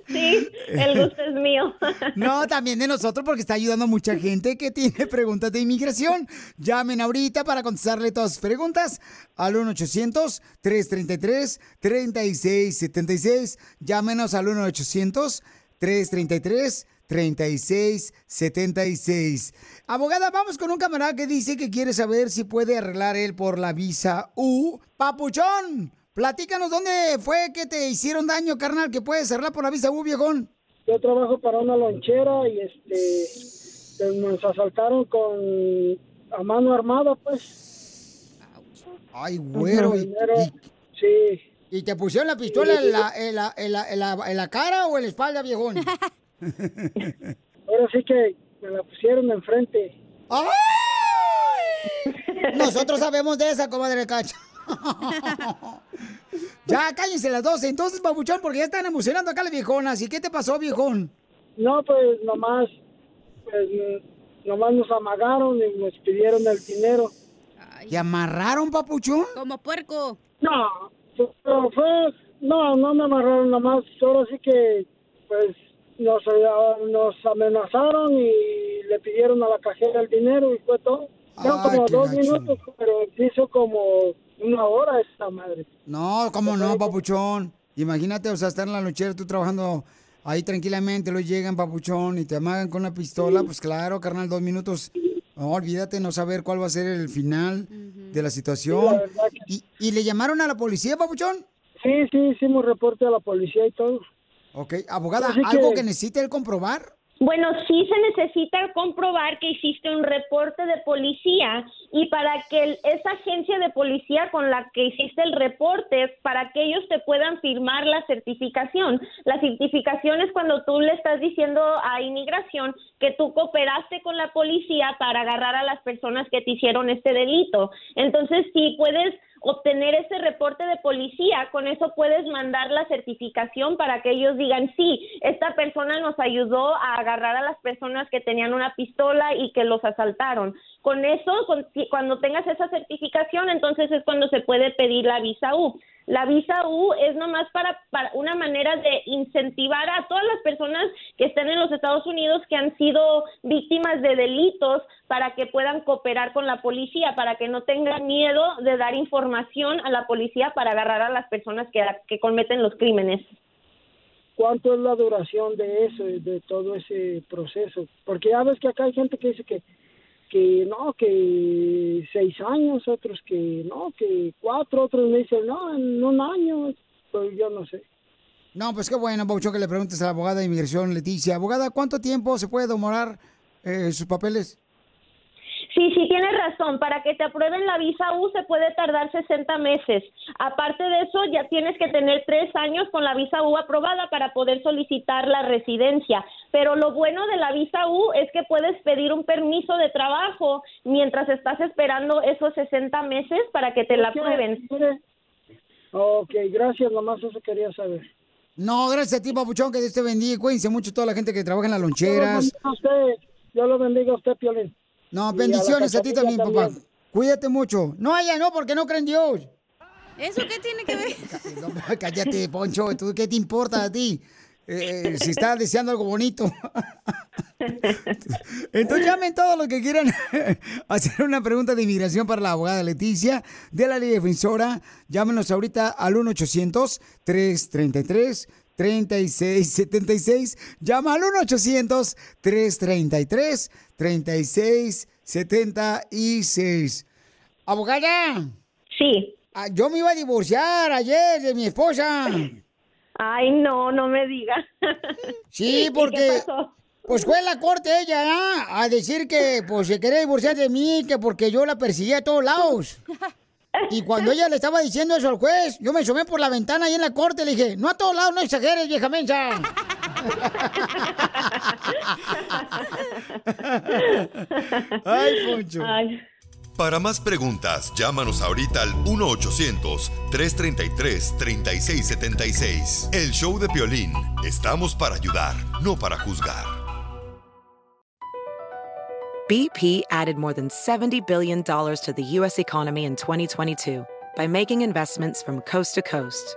Sí, el gusto es mío. No, también de nosotros porque está ayudando a mucha gente que tiene preguntas de inmigración. Llamen ahorita para contestarle todas sus preguntas al 1-800-333-3676. Llámenos al 1-800-333-3676. Abogada, vamos con un camarada que dice que quiere saber si puede arreglar él por la visa U. Papuchón, platícanos dónde fue que te hicieron daño, carnal, que puedes arreglar por la visa U, viejón. Yo trabajo para una lonchera y este nos asaltaron con a mano armada, pues. Ay, güero. ¿Y, y- Sí. ¿Y te pusieron la pistola en la, en la, en la, en la, en la cara o en la espalda, viejón? Ahora sí que me la pusieron enfrente. ¡Ay! Nosotros sabemos de esa, comadre Cacha. Ya, cállense las 12. Entonces, papuchón, porque ya están emocionando acá las viejonas. ¿Y qué te pasó, viejón? No, pues nomás, pues nomás nos amagaron y nos pidieron el dinero. ¿Te amarraron, papuchón? Como puerco. No, pero fue, no, no me amarraron nomás, solo sí que, pues, nos, nos amenazaron y le pidieron a la cajera el dinero y fue todo. Fueron como dos gacho. minutos, pero hizo como una hora esta madre. No, ¿cómo no, papuchón? Imagínate, o sea, estar en la lonchera, tú trabajando ahí tranquilamente, luego llegan, papuchón, y te amagan con una pistola, pues claro, carnal, dos minutos. No, olvídate no saber cuál va a ser el final de la situación. Sí, la verdad ¿Y, ¿Y le llamaron a la policía, papuchón? Sí, sí, hicimos reporte a la policía y todo. Ok, abogada, Así ¿algo que- que necesite él comprobar? Bueno, sí se necesita comprobar que hiciste un reporte de policía y para que el- esa agencia de policía con la que hiciste el reporte, para que ellos te puedan firmar la certificación. La certificación es cuando tú le estás diciendo a inmigración que tú cooperaste con la policía para agarrar a las personas que te hicieron este delito. Entonces, si puedes obtener ese reporte de policía, con eso puedes mandar la certificación para que ellos digan, sí, esta persona nos ayudó a agarrar a las personas que tenían una pistola y que los asaltaron. Con eso, con- cuando tengas esa certificación, entonces es cuando se puede pedir la visa U. La visa U es nomás para, para una manera de incentivar a todas las personas que estén en los Estados Unidos que han sido víctimas de delitos para que puedan cooperar con la policía, para que no tengan miedo de dar información a la policía para agarrar a las personas que, que cometen los crímenes. ¿Cuánto es la duración de eso, de todo ese proceso? Porque ya ves que acá hay gente que dice que, que no, que seis años, otros que no, que cuatro, otros me dicen, no, en un año, pues yo no sé. No, pues qué bueno, Papuchón, que le preguntes a la abogada de inmigración, Leticia. Abogada, ¿cuánto tiempo se puede demorar eh, sus papeles? Sí, sí, tienes razón. Para que te aprueben la visa U se puede tardar 60 meses. Aparte de eso, ya tienes que tener tres años con la visa U aprobada para poder solicitar la residencia. Pero lo bueno de la visa U es que puedes pedir un permiso de trabajo mientras estás esperando esos 60 meses para que te la aprueben. Ok, gracias, nomás eso quería saber. No, gracias a ti, Papuchón, que Dios te bendiga. y Cuídense mucho toda la gente que trabaja en las loncheras. Dios lo bendiga a usted, Piolín. No, a bendiciones a, ti también, papá. Cuídate mucho. No, ella no, porque no creen Dios. ¿Eso qué tiene que ver? No, cállate, Poncho. ¿Tú qué te importa a ti? Eh, si estás deseando algo bonito. Entonces llamen todos los que quieran hacer una pregunta de inmigración para la abogada Leticia de la Ley Defensora. Llámenos ahorita al 1-800-333-3676. Llama al 1-800-333-3676. Abogada. Sí. yo me iba a divorciar ayer de mi esposa. Ay, no, no me digas. Sí, ¿Y porque qué pasó? pues fue a la corte ella ¿ah? a decir que pues se quería divorciar de mí, que porque yo la perseguía a todos lados. Y cuando ella le estaba diciendo eso al juez, yo me asomé por la ventana ahí en la corte y le dije, no a todos lados, no exageres, vieja mensa. Ay, Poncho. Para más preguntas, llámanos ahorita al 1-800-333-3676. El show de Piolín. Estamos para ayudar, no para juzgar. BP added more than $70 billion to the U.S. economy in 2022 by making investments from coast to coast.